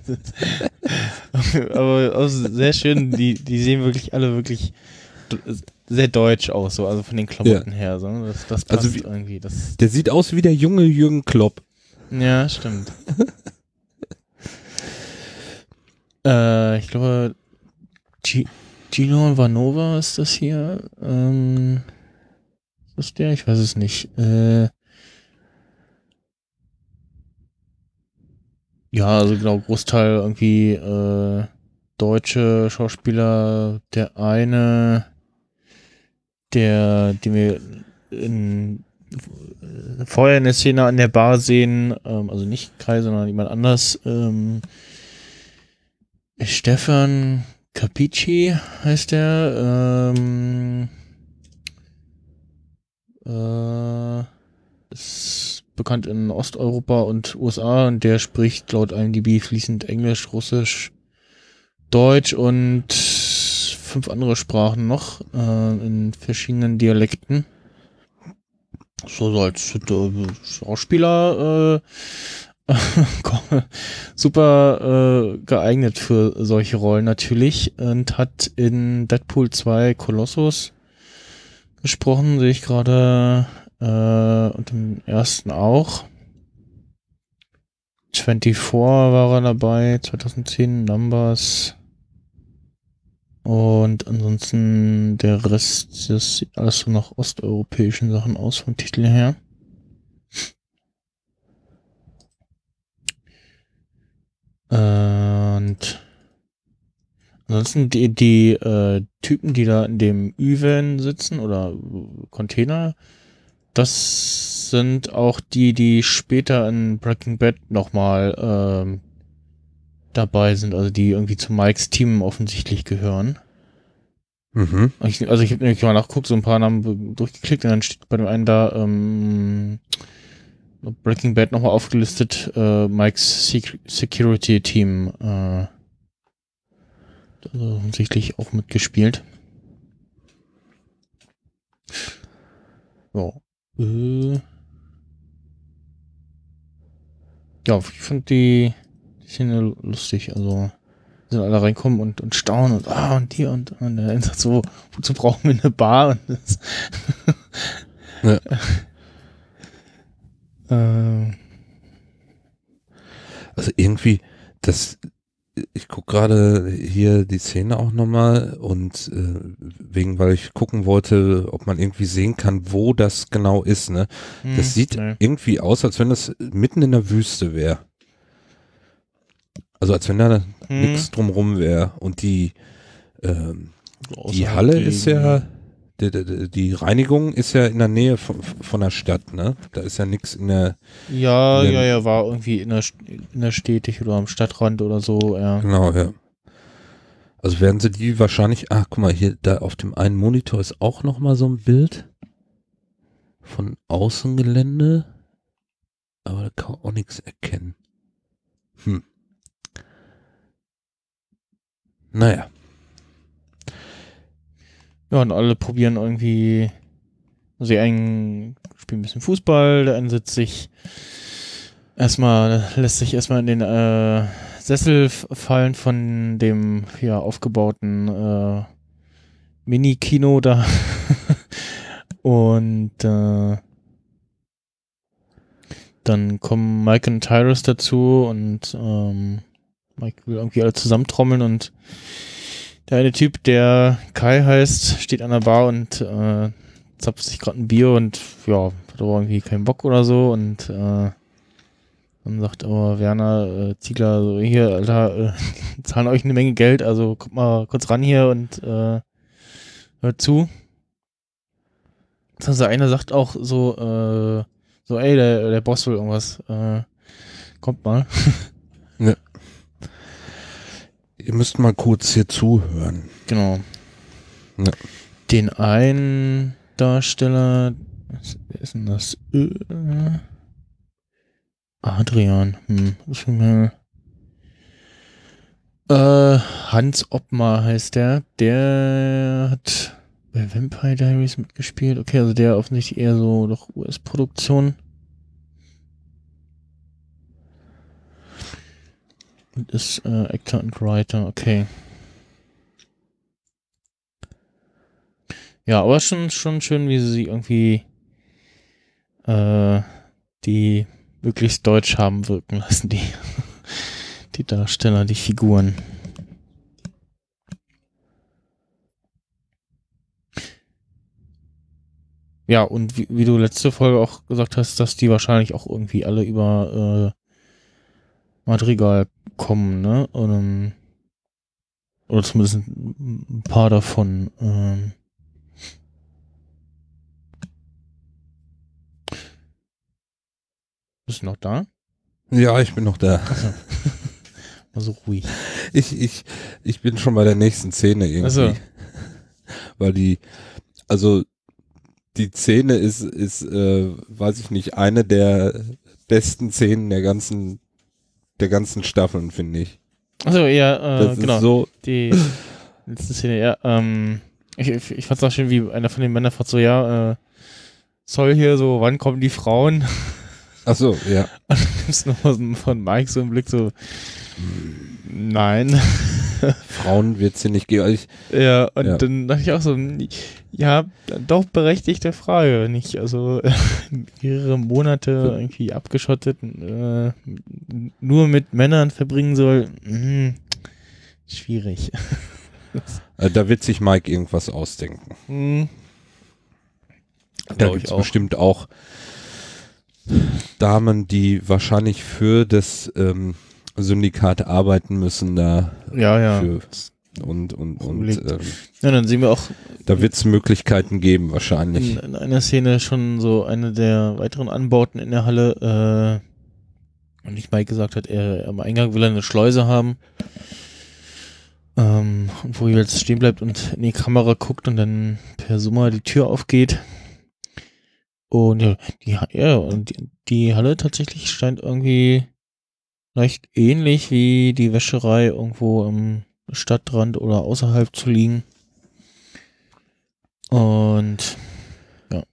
Aber auch sehr schön, die, die sehen wirklich alle wirklich sehr deutsch aus, so, also von den Klamotten her. So. Das, das passt Also wie- irgendwie. Das, Der sieht aus wie der junge Jürgen Klopp. ja, stimmt. äh, ich glaube, G Gino Vanova ist das hier. Ähm, ist das der? Ich weiß es nicht. Äh, ja, also genau, Großteil irgendwie äh, deutsche Schauspieler. Der eine, der, den wir in, vorher in der Szene an der Bar sehen, ähm, also nicht Kai, sondern jemand anders, ähm, Stefan Capici heißt der, ähm, äh, ist bekannt in Osteuropa und USA und der spricht laut IMDb fließend Englisch, Russisch, Deutsch und fünf andere Sprachen noch äh, in verschiedenen Dialekten. So, als äh, Schauspieler äh, super äh, geeignet für solche Rollen natürlich und hat in Deadpool 2 Colossus gesprochen, sehe ich gerade äh, und im ersten auch. 24 war er dabei, 2010 Numbers. Und ansonsten der Rest, das sieht alles so nach osteuropäischen Sachen aus vom Titel her. Und ansonsten die, die äh, Typen, die da in dem Ü-Van sitzen oder Container, das sind auch die, die später in Breaking Bad nochmal ähm, dabei sind, also die irgendwie zu Mikes Team offensichtlich gehören. Mhm. Ich, also ich habe nämlich mal nachgeguckt, so ein paar Namen durchgeklickt und dann steht bei dem einen da ähm, Breaking Bad nochmal aufgelistet, äh, Mike's Sec Security Team äh, also offensichtlich auch mitgespielt. Ja. Äh, ja, ich fand die, die Szene lustig, also sind alle reinkommen und, und staunen und ah und hier und, und dann sagt so, wozu brauchen wir eine Bar? Und das Ja. ähm, Also irgendwie, das, ich gucke gerade hier die Szene auch nochmal und äh, wegen, weil ich gucken wollte, ob man irgendwie sehen kann, wo das genau ist, ne? hm, Das sieht nee. irgendwie aus, als wenn das mitten in der Wüste wäre. Also als wenn da Hm, nichts drumrum wäre. Und die, ähm, die Halle gelegen. ist ja, die, die, die Reinigung ist ja in der Nähe von, von der Stadt, ne? Da ist ja nichts in der, Ja, in ja, der- ja, war irgendwie in der, in der Stetig oder am Stadtrand oder so, ja. genau, ja. Also werden sie die wahrscheinlich, ah, guck mal, hier, da auf dem einen Monitor ist auch nochmal so ein Bild von Außengelände, aber da kann man auch nichts erkennen. Hm. Naja, Ja, und alle probieren irgendwie, also die einen spielen ein bisschen Fußball, der eine sitzt sich erstmal, lässt sich erstmal in den äh, Sessel fallen von dem ja aufgebauten äh, Mini-Kino da. und äh, dann kommen Mike und Tyrus dazu und ähm, Mike will irgendwie alle zusammentrommeln und der eine Typ, der Kai heißt, steht an der Bar und äh, zapft sich gerade ein Bier und ja, hat aber irgendwie keinen Bock oder so und äh, dann sagt aber Werner äh, Ziegler so, hier, Alter, äh, zahlen euch eine Menge Geld, also kommt mal kurz ran hier und äh, hört zu. Also einer sagt auch so, äh, so, ey, der, der Boss will irgendwas, äh, kommt mal. ihr müsst mal kurz hier zuhören. Genau. Ja. Den einen Darsteller, was- wer ist denn das? Äh, Adrian. Hm. Äh, Hans Oppmar heißt der. Der hat bei Vampire Diaries mitgespielt. Okay, also der offensichtlich eher so doch US-Produktion. Und ist äh, Actor und Writer, okay. Ja, aber schon, schon schön, wie sie irgendwie äh, die möglichst deutsch haben wirken lassen, die, die Darsteller, die Figuren. Ja, und wie, wie du letzte Folge auch gesagt hast, dass die wahrscheinlich auch irgendwie alle über äh, Madrigal kommen, ne? Und, ähm, oder zumindest ein paar davon. Ähm. Bist du noch da? Ja, ich bin noch da. Mal so ruhig. Ich, ich, ich bin schon bei der nächsten Szene irgendwie. Ach so. Weil die, also die Szene ist, ist, äh, weiß ich nicht, eine der besten Szenen der ganzen, der ganzen Staffeln, finde ich. Achso, ja, äh, Das genau. ist so, Die letzte Szene, ja, ähm, ich, ich, ich fand's auch schön, wie einer von den Männern fragt so, ja, äh, soll hier so, wann kommen die Frauen? ach so, ja. Und dann gibt's nochmal so von Mike so einen Blick so, nein. Frauen wird sie nicht geben. Also Ja, und Ja. dann dachte ich auch so, ja, doch berechtigte Frage, nicht? Also mehrere Monate irgendwie abgeschottet, äh, nur mit Männern verbringen soll, mh, schwierig. äh, da wird sich Mike irgendwas ausdenken. Hm. Da gibt es bestimmt auch Damen, die wahrscheinlich für das ähm, Syndikat arbeiten müssen da Ja, ja. für und und und ähm, Ja, dann sehen wir auch da wird es Möglichkeiten geben wahrscheinlich. in, in einer Szene schon so eine der weiteren Anbauten in der Halle, äh, und nicht Mike gesagt hat, er am Eingang will er eine Schleuse haben. Ähm, und wo er jetzt stehen bleibt und in die Kamera guckt und dann per Summer die Tür aufgeht. Und ja, die, ja, und die, die Halle tatsächlich scheint irgendwie leicht ähnlich wie die Wäscherei irgendwo am Stadtrand oder außerhalb zu liegen. Und ja.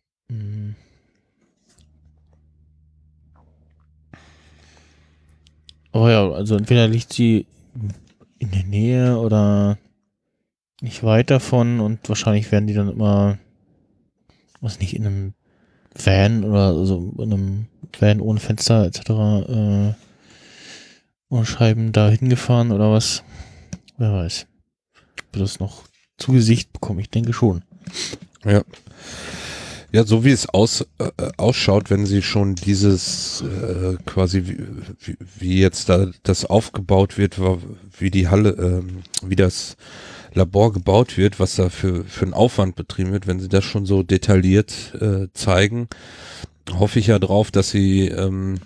Oh ja, also entweder liegt sie in der Nähe oder nicht weit davon und wahrscheinlich werden die dann immer, was nicht, in einem Van oder so in einem Van ohne Fenster etc. Äh, ohne Scheiben da hingefahren oder was. Wer weiß. Ob das noch zu Gesicht bekommen? Ich denke schon. Ja. Ja, so wie es aus, äh, ausschaut, wenn sie schon dieses äh, quasi wie, wie, jetzt da das aufgebaut wird, wie die Halle, ähm, wie das Labor gebaut wird, was da für, für einen Aufwand betrieben wird, wenn sie das schon so detailliert äh, zeigen, hoffe ich ja drauf, dass sie ähm,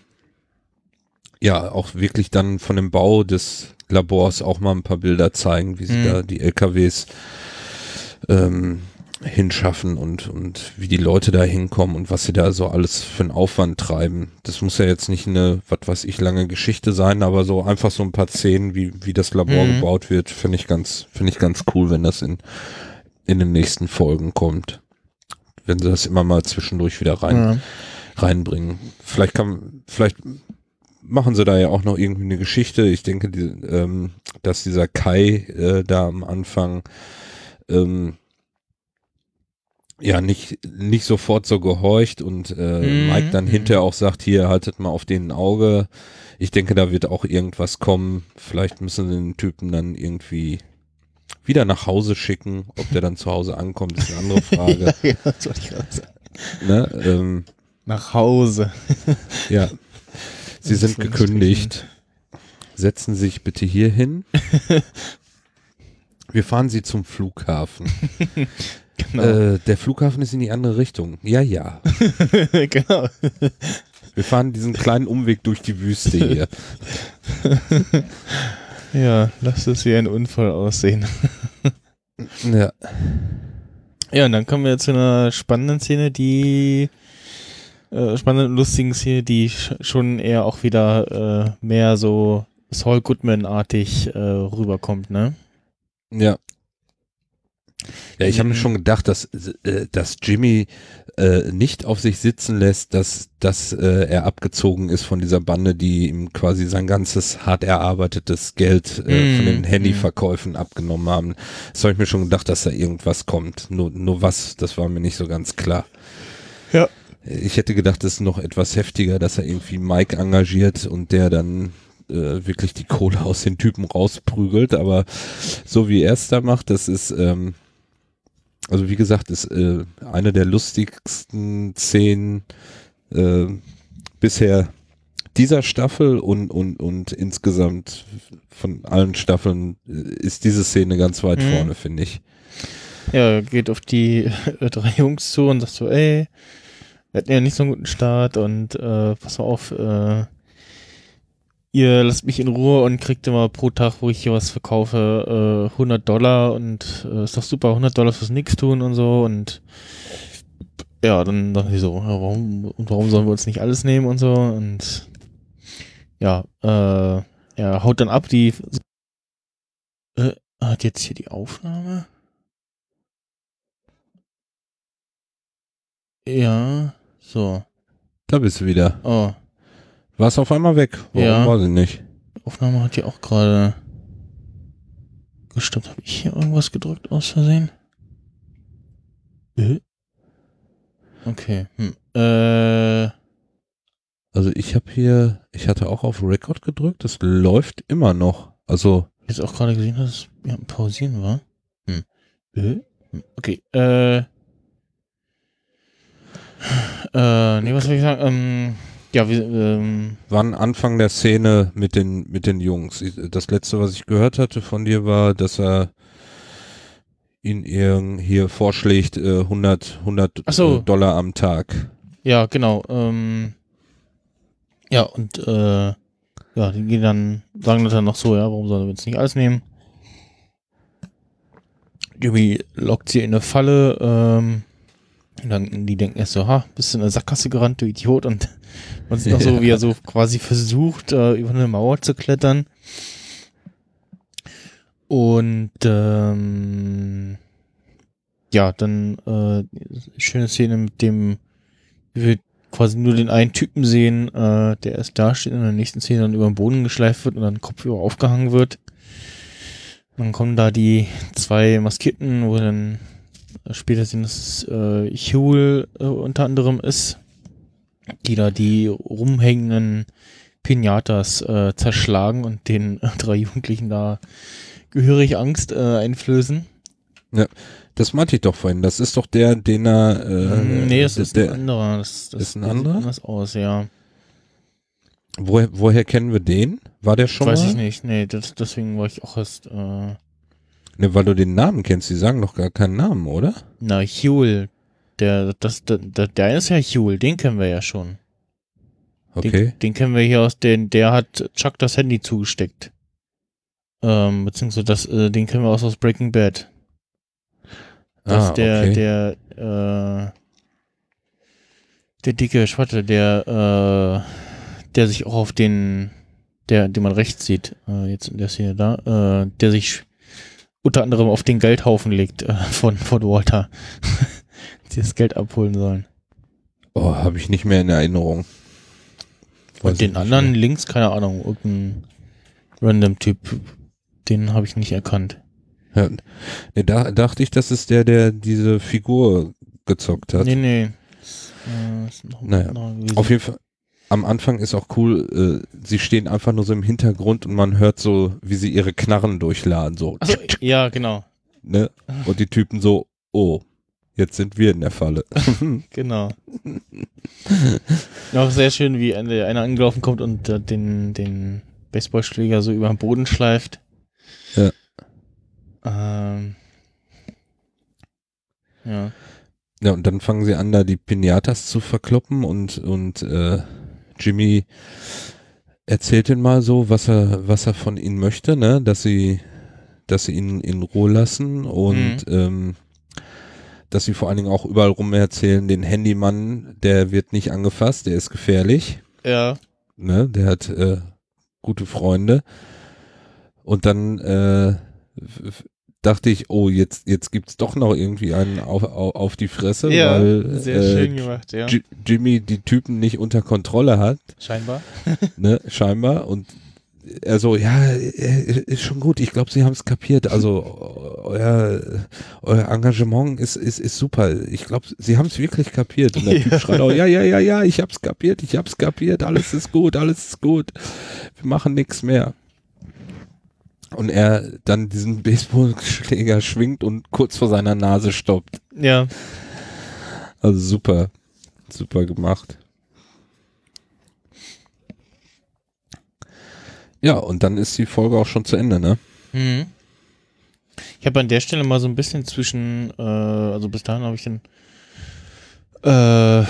ja auch wirklich dann von dem Bau des Labors auch mal ein paar Bilder zeigen, wie sie Mhm. da die LKWs ähm, hinschaffen und, und wie die Leute da hinkommen und was sie da so alles für einen Aufwand treiben. Das muss ja jetzt nicht eine, was weiß ich, lange Geschichte sein, aber so einfach so ein paar Szenen, wie, wie das Labor Mhm. gebaut wird, finde ich ganz, finde ich ganz cool, wenn das in, in den nächsten Folgen kommt. Wenn sie das immer mal zwischendurch wieder rein, Ja. reinbringen. Vielleicht kann, vielleicht machen sie da ja auch noch irgendwie eine Geschichte. Ich denke, die, ähm, dass dieser Kai äh, da am Anfang ähm, ja nicht nicht sofort so gehorcht und äh, Mhm, Mike dann mhm. hinterher auch sagt, hier haltet mal auf den ein Auge. Ich denke, da wird auch irgendwas kommen. Vielleicht müssen sie den Typen dann irgendwie wieder nach Hause schicken. Ob der dann zu Hause ankommt, ist eine andere Frage. ja, das wollte ich gerade sagen. ne? ähm, Nach Hause. Ja. Sie sind gekündigt. Setzen Sie sich bitte hier hin. Wir fahren Sie zum Flughafen. Genau. Äh, der Flughafen ist in die andere Richtung. Ja, ja. genau. Wir fahren diesen kleinen Umweg durch die Wüste hier. Ja, lasst es wie ein Unfall aussehen. Ja. Ja, und dann kommen wir zu einer spannenden Szene, die äh, spannenden lustigen Szene, die sch schon eher auch wieder äh, mehr so Saul Goodman-artig äh, rüberkommt, ne? Ja. Ja, ich habe mir schon gedacht, dass, äh, dass Jimmy äh, nicht auf sich sitzen lässt, dass, dass äh, er abgezogen ist von dieser Bande, die ihm quasi sein ganzes hart erarbeitetes Geld äh, von den Mm, Handyverkäufen abgenommen haben. Das habe ich mir schon gedacht, dass da irgendwas kommt. Nur, nur was, das war mir nicht so ganz klar. Ja. Ich hätte gedacht, das ist noch etwas heftiger, dass er irgendwie Mike engagiert und der dann äh, wirklich die Kohle aus den Typen rausprügelt, aber so wie er es da macht, das ist, ähm, also wie gesagt, ist äh, eine der lustigsten Szenen äh, bisher dieser Staffel und, und, und insgesamt von allen Staffeln äh, ist diese Szene ganz weit Mhm. vorne, finde ich. Ja, geht auf die drei Jungs zu und sagt so, ey, wir hatten ja nicht so einen guten Start und äh, pass mal auf, äh, ihr lasst mich in Ruhe und kriegt immer pro Tag, wo ich hier was verkaufe, äh, 100 Dollar und äh, ist doch super, 100 Dollar fürs Nix tun und so und ja, dann dachte ich so, warum, und warum sollen wir uns nicht alles nehmen und so und ja, äh, er haut dann ab, die äh, hat jetzt hier die Aufnahme? Ja, so. Da bist du wieder. Oh, Warst auf einmal weg. Warum Ja. weiß ich nicht. Aufnahme hat ja auch gerade gestoppt. Habe ich hier irgendwas gedrückt aus Versehen? Äh? Okay. Hm. Äh, Also ich habe hier, ich hatte auch auf Record gedrückt, das läuft immer noch. Also jetzt auch gerade gesehen, dass es ja, ein Pausieren war. Hm. Äh? Hm. Okay. Äh. Äh, nee, was soll ich sagen? Ähm, ja, wir, ähm, wann Anfang der Szene mit den mit den Jungs. Das letzte, was ich gehört hatte von dir, war, dass er ihn hier vorschlägt äh, 100 100 Ach so. äh, Dollar am Tag. Ja, genau. Ähm, ja, und äh, ja, die gehen dann, sagen das dann noch so, ja, warum sollen wir jetzt nicht alles nehmen? Jimmy lockt sie in eine Falle, ähm, und dann, die denken erst so, ha, bist du in eine Sackgasse gerannt, du Idiot, und man sieht noch so, wie er so quasi versucht, äh, über eine Mauer zu klettern. Und ähm, ja, dann äh, schöne Szene mit dem, wie wir quasi nur den einen Typen sehen, äh, der erst da steht und in der nächsten Szene dann über den Boden geschleift wird und dann Kopfüber aufgehangen wird. Dann kommen da die zwei Maskierten, wo dann später sehen, dass es äh, Huel äh, unter anderem ist, die da die rumhängenden Pinatas äh, zerschlagen und den drei Jugendlichen da gehörig Angst äh, einflößen. Das meinte ich doch vorhin. Das ist doch der, den er. Äh, nee, das ist ein der, anderer. Das, das ist ein der anderer? Sieht anders aus, ja. woher, woher kennen wir den? War der schon Weiß mal? ich nicht. Nee, das, deswegen war ich auch erst. Äh, Ne, weil du den Namen kennst. Die sagen doch gar keinen Namen, oder? na, Huel. Der, das, der, der, ist ja Huel, den kennen wir ja schon. Okay. Den, den kennen wir hier aus den, der hat Chuck das Handy zugesteckt. Ähm, beziehungsweise das, äh, den kennen wir aus, aus Breaking Bad. Das ah, ist der, okay. der, äh, der dicke Schwatte, der, äh, der sich auch auf den, der, den man rechts sieht, äh, jetzt der Szene da, äh, der sich unter anderem auf den Geldhaufen legt äh, von, von Walter, die das Geld abholen sollen. Oh, habe ich nicht mehr in Erinnerung. Weiß Und den anderen mehr. links, keine Ahnung, irgendein random Typ, den habe ich nicht erkannt. Ja, ne, da dachte ich, das ist der, der diese Figur gezockt hat. Nee, nee. Äh, Naja. Auf jeden Fall. Am Anfang ist auch cool, äh, sie stehen einfach nur so im Hintergrund und man hört so, wie sie ihre Knarren durchladen, so. Achso, ja, genau. Ne? Und die Typen so, oh, jetzt sind wir in der Falle. Genau. Auch sehr schön, wie eine- einer angelaufen kommt und äh, den, den Baseballschläger so über den Boden schleift. Ja. Ähm, ja. Ja, und dann fangen sie an, da die Pinatas zu verkloppen und, und äh, Jimmy erzählt ihnen mal so, was er, was er von ihnen möchte, ne, dass sie, dass sie ihn in Ruhe lassen und ähm, dass sie vor allen Dingen auch überall rum erzählen, den Handymann, der wird nicht angefasst, der ist gefährlich, Ja. ne, der hat äh, gute Freunde. Und dann äh, dachte ich, oh, jetzt, jetzt gibt's doch noch irgendwie einen auf, auf, auf die Fresse, Ja, weil sehr äh, schön gemacht, ja. Ji- Jimmy die Typen nicht unter Kontrolle hat, Scheinbar. ne, scheinbar. Und er so, ja, äh, ist schon gut, ich glaube, sie haben es kapiert. Also euer, euer Engagement ist, ist, ist super. Ich glaube, sie haben es wirklich kapiert. Und der Ja. Typ schreit auch, ja, ja, ja, ja, ich hab's kapiert, ich hab's kapiert, alles ist gut, alles ist gut. Wir machen nichts mehr. Und er dann diesen Baseballschläger schwingt und kurz vor seiner Nase stoppt. Ja. Also super, super gemacht. Ja, und dann ist die Folge auch schon zu Ende, ne? Mhm. Ich habe an der Stelle mal so ein bisschen zwischen, äh, also bis dahin habe ich den äh,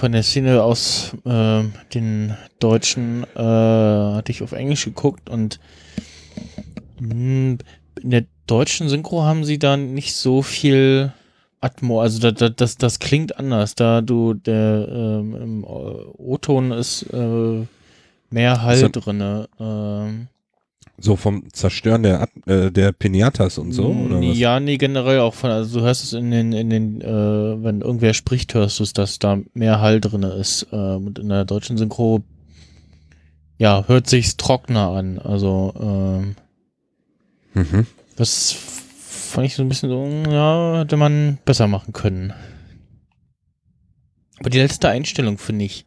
von der Szene aus äh, den Deutschen äh, hatte ich auf Englisch geguckt und in der deutschen Synchro haben sie da nicht so viel Atmo, also da, da, das, das klingt anders, da du der ähm, im O-Ton ist äh, mehr Hall Also- drinne. Ähm, So vom Zerstören der, äh, der Pinatas und so, oder was? Ja, nee, generell auch von, also du hörst es in den, in den, äh, wenn irgendwer spricht, hörst du es, dass da mehr Hall drin ist. Ähm, und in der deutschen Synchro, ja, hört sich's trockener an. Also, ähm, Mhm. das fand ich so ein bisschen so, ja, hätte man besser machen können. Aber die letzte Einstellung finde ich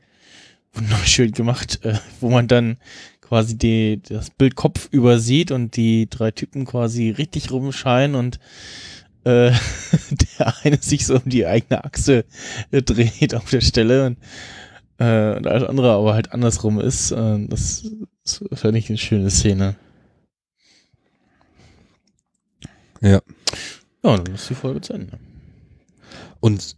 wunderschön gemacht, äh, wo man dann quasi die, das Bild Kopf übersieht und die drei Typen quasi richtig rumscheinen und äh, der eine sich so um die eigene Achse äh, dreht auf der Stelle und, äh, und alles andere aber halt andersrum ist. Äh, das, das fand ich eine schöne Szene. Ja. Ja, dann ist die Folge zu Ende. Und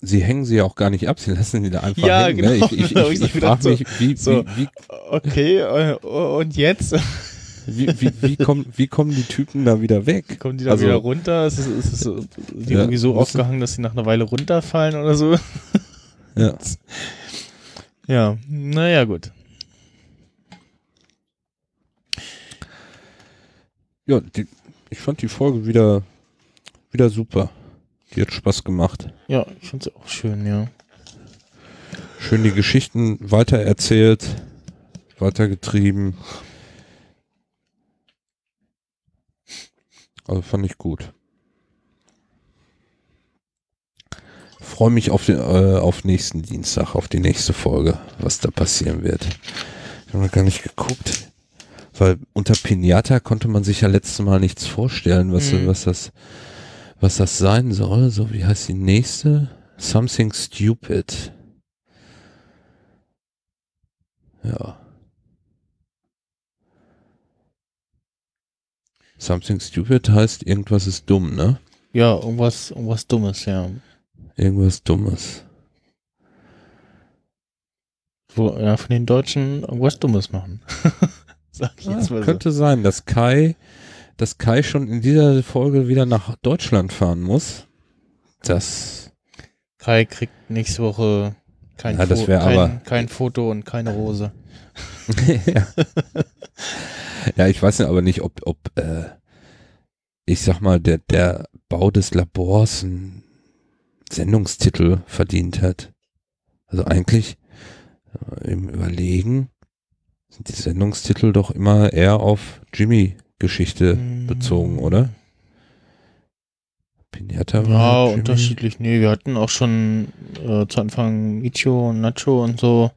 sie hängen sie ja auch gar nicht ab, sie lassen sie da einfach Ja, hängen. genau. Ne? Ich, ich, ich, ich so frage mich, wie, so. wie, Okay, äh, und jetzt? wie, wie, wie, kommen, wie kommen die Typen da wieder weg? Kommen die da Also- wieder runter? Ist es, ist es so, die Ja, irgendwie so aufgehangen, dass sie nach einer Weile runterfallen oder so? Ja. Ja, naja, gut. Ja, die, ich fand die Folge wieder, wieder super. Die hat Spaß gemacht. Ja, ich finde es auch schön, ja. Schön die Geschichten weitererzählt, weitergetrieben. Also fand ich gut. Freue mich auf den äh, auf nächsten Dienstag, auf die nächste Folge, was da passieren wird. Ich habe noch gar nicht geguckt, weil unter Pinata konnte man sich ja letztes Mal nichts vorstellen, was, Mhm. was das was das sein soll. So, wie heißt die nächste? Something Stupid. Ja. Something Stupid heißt, irgendwas ist dumm, ne? Ja, irgendwas, irgendwas Dummes, ja. Irgendwas Dummes. Wo, ja, von den Deutschen irgendwas Dummes machen. Sag ich jetzt mal so. könnte sein, dass Kai, dass Kai schon in dieser Folge wieder nach Deutschland fahren muss. Das, Kai kriegt nächste Woche kein, Ja, das Fo- kein, aber- kein Foto und keine Rose. ja. ja, ich weiß aber nicht, ob, ob, äh, ich sag mal, der, der Bau des Labors einen Sendungstitel verdient hat. Also eigentlich äh, im Überlegen sind die Sendungstitel doch immer eher auf Jimmy-Geschichte Mm. bezogen, oder? Pinata Ja, war Jimmy. unterschiedlich. Nee, wir hatten auch schon äh, zu Anfang Michio und Nacho und so.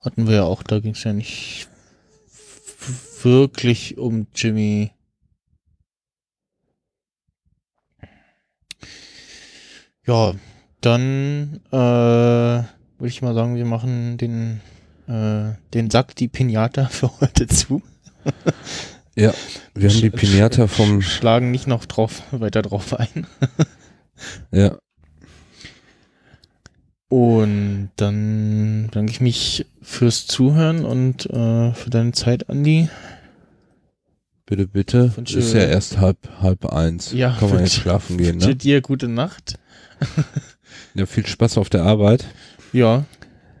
Hatten wir ja auch, da ging es ja nicht wirklich um Jimmy. Ja, dann äh, würde ich mal sagen, wir machen den, äh, den Sack, die Pinata für heute zu. Wir haben die Pinata vom, Schlagen nicht noch drauf, weiter drauf ein. ja, Und dann danke ich mich fürs Zuhören und äh, für deine Zeit, Andi. bitte, bitte. Wünsche- Ist ja erst halb, halb eins. Ja, Kann man jetzt wünsche- schlafen gehen, ne? dir gute Nacht. Ja, viel Spaß auf der Arbeit. Ja.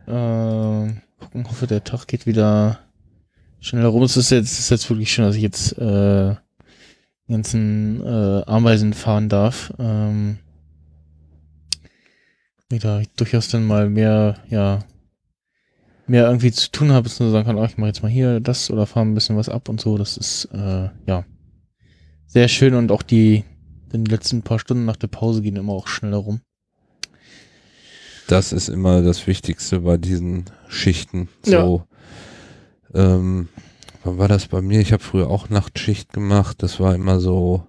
Äh, gucken, hoffe, der Tag geht wieder schneller rum. Es ist jetzt, es ist jetzt wirklich schön, dass ich jetzt äh, die ganzen äh, Ameisen fahren darf. Ähm, da durchaus dann mal mehr, ja, mehr irgendwie zu tun habe, dass man sagen kann, oh, ich mache jetzt mal hier das oder fahre ein bisschen was ab und so. Das ist, äh, ja, sehr schön und auch die, die letzten paar Stunden nach der Pause gehen immer auch schneller rum. Das ist immer das Wichtigste bei diesen Schichten. So, ähm, wann war das bei mir? Ich habe früher auch Nachtschicht gemacht. Das war immer so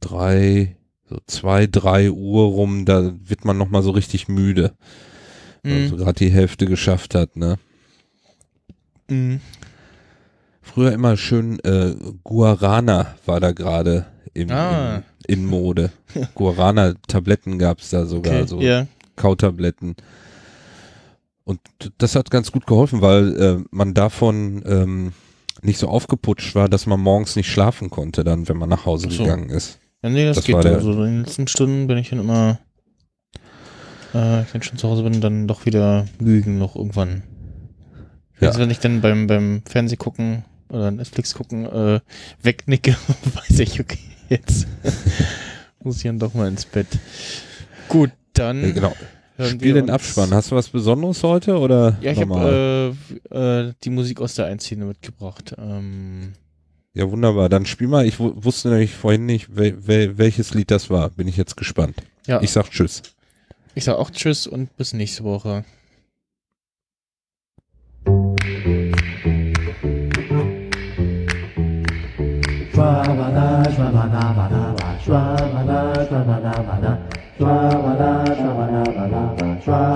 drei, so zwei, drei Uhr rum. Da wird man noch mal so richtig müde. Mhm. Also gerade die Hälfte geschafft hat, ne? Mhm. Früher immer schön äh, Guarana war da gerade im, Ah. im, in Mode. Guarana-Tabletten gab's da sogar, Okay, so ja. Kautabletten. Und das hat ganz gut geholfen, weil äh, man davon ähm, nicht so aufgeputscht war, dass man morgens nicht schlafen konnte, dann, wenn man nach Hause so. gegangen ist. Ja, nee, das, Das geht. der- also in den letzten Stunden bin ich dann immer, äh, wenn ich schon zu Hause bin, dann doch wieder mügen noch irgendwann. Ja. Also wenn ich dann beim, beim Fernseh gucken oder Netflix gucken, äh, wegnicke, weiß ich, okay, jetzt muss ich dann doch mal ins Bett. Gut, dann Äh, genau. Hören Spiel wir den uns- Abspann. Hast du was Besonderes heute oder Ja, ich habe äh, äh, die Musik aus der Einziehende mitgebracht. Ähm, ja, wunderbar. Dann spiel mal. Ich wu- wusste nämlich vorhin nicht, wel wel welches Lied das war. Bin ich jetzt gespannt. ja, Ich sag Tschüss. ich sag auch Tschüss und bis nächste Woche. Shwabada, shwabada, bada, ba, shwabada, shwabada, try.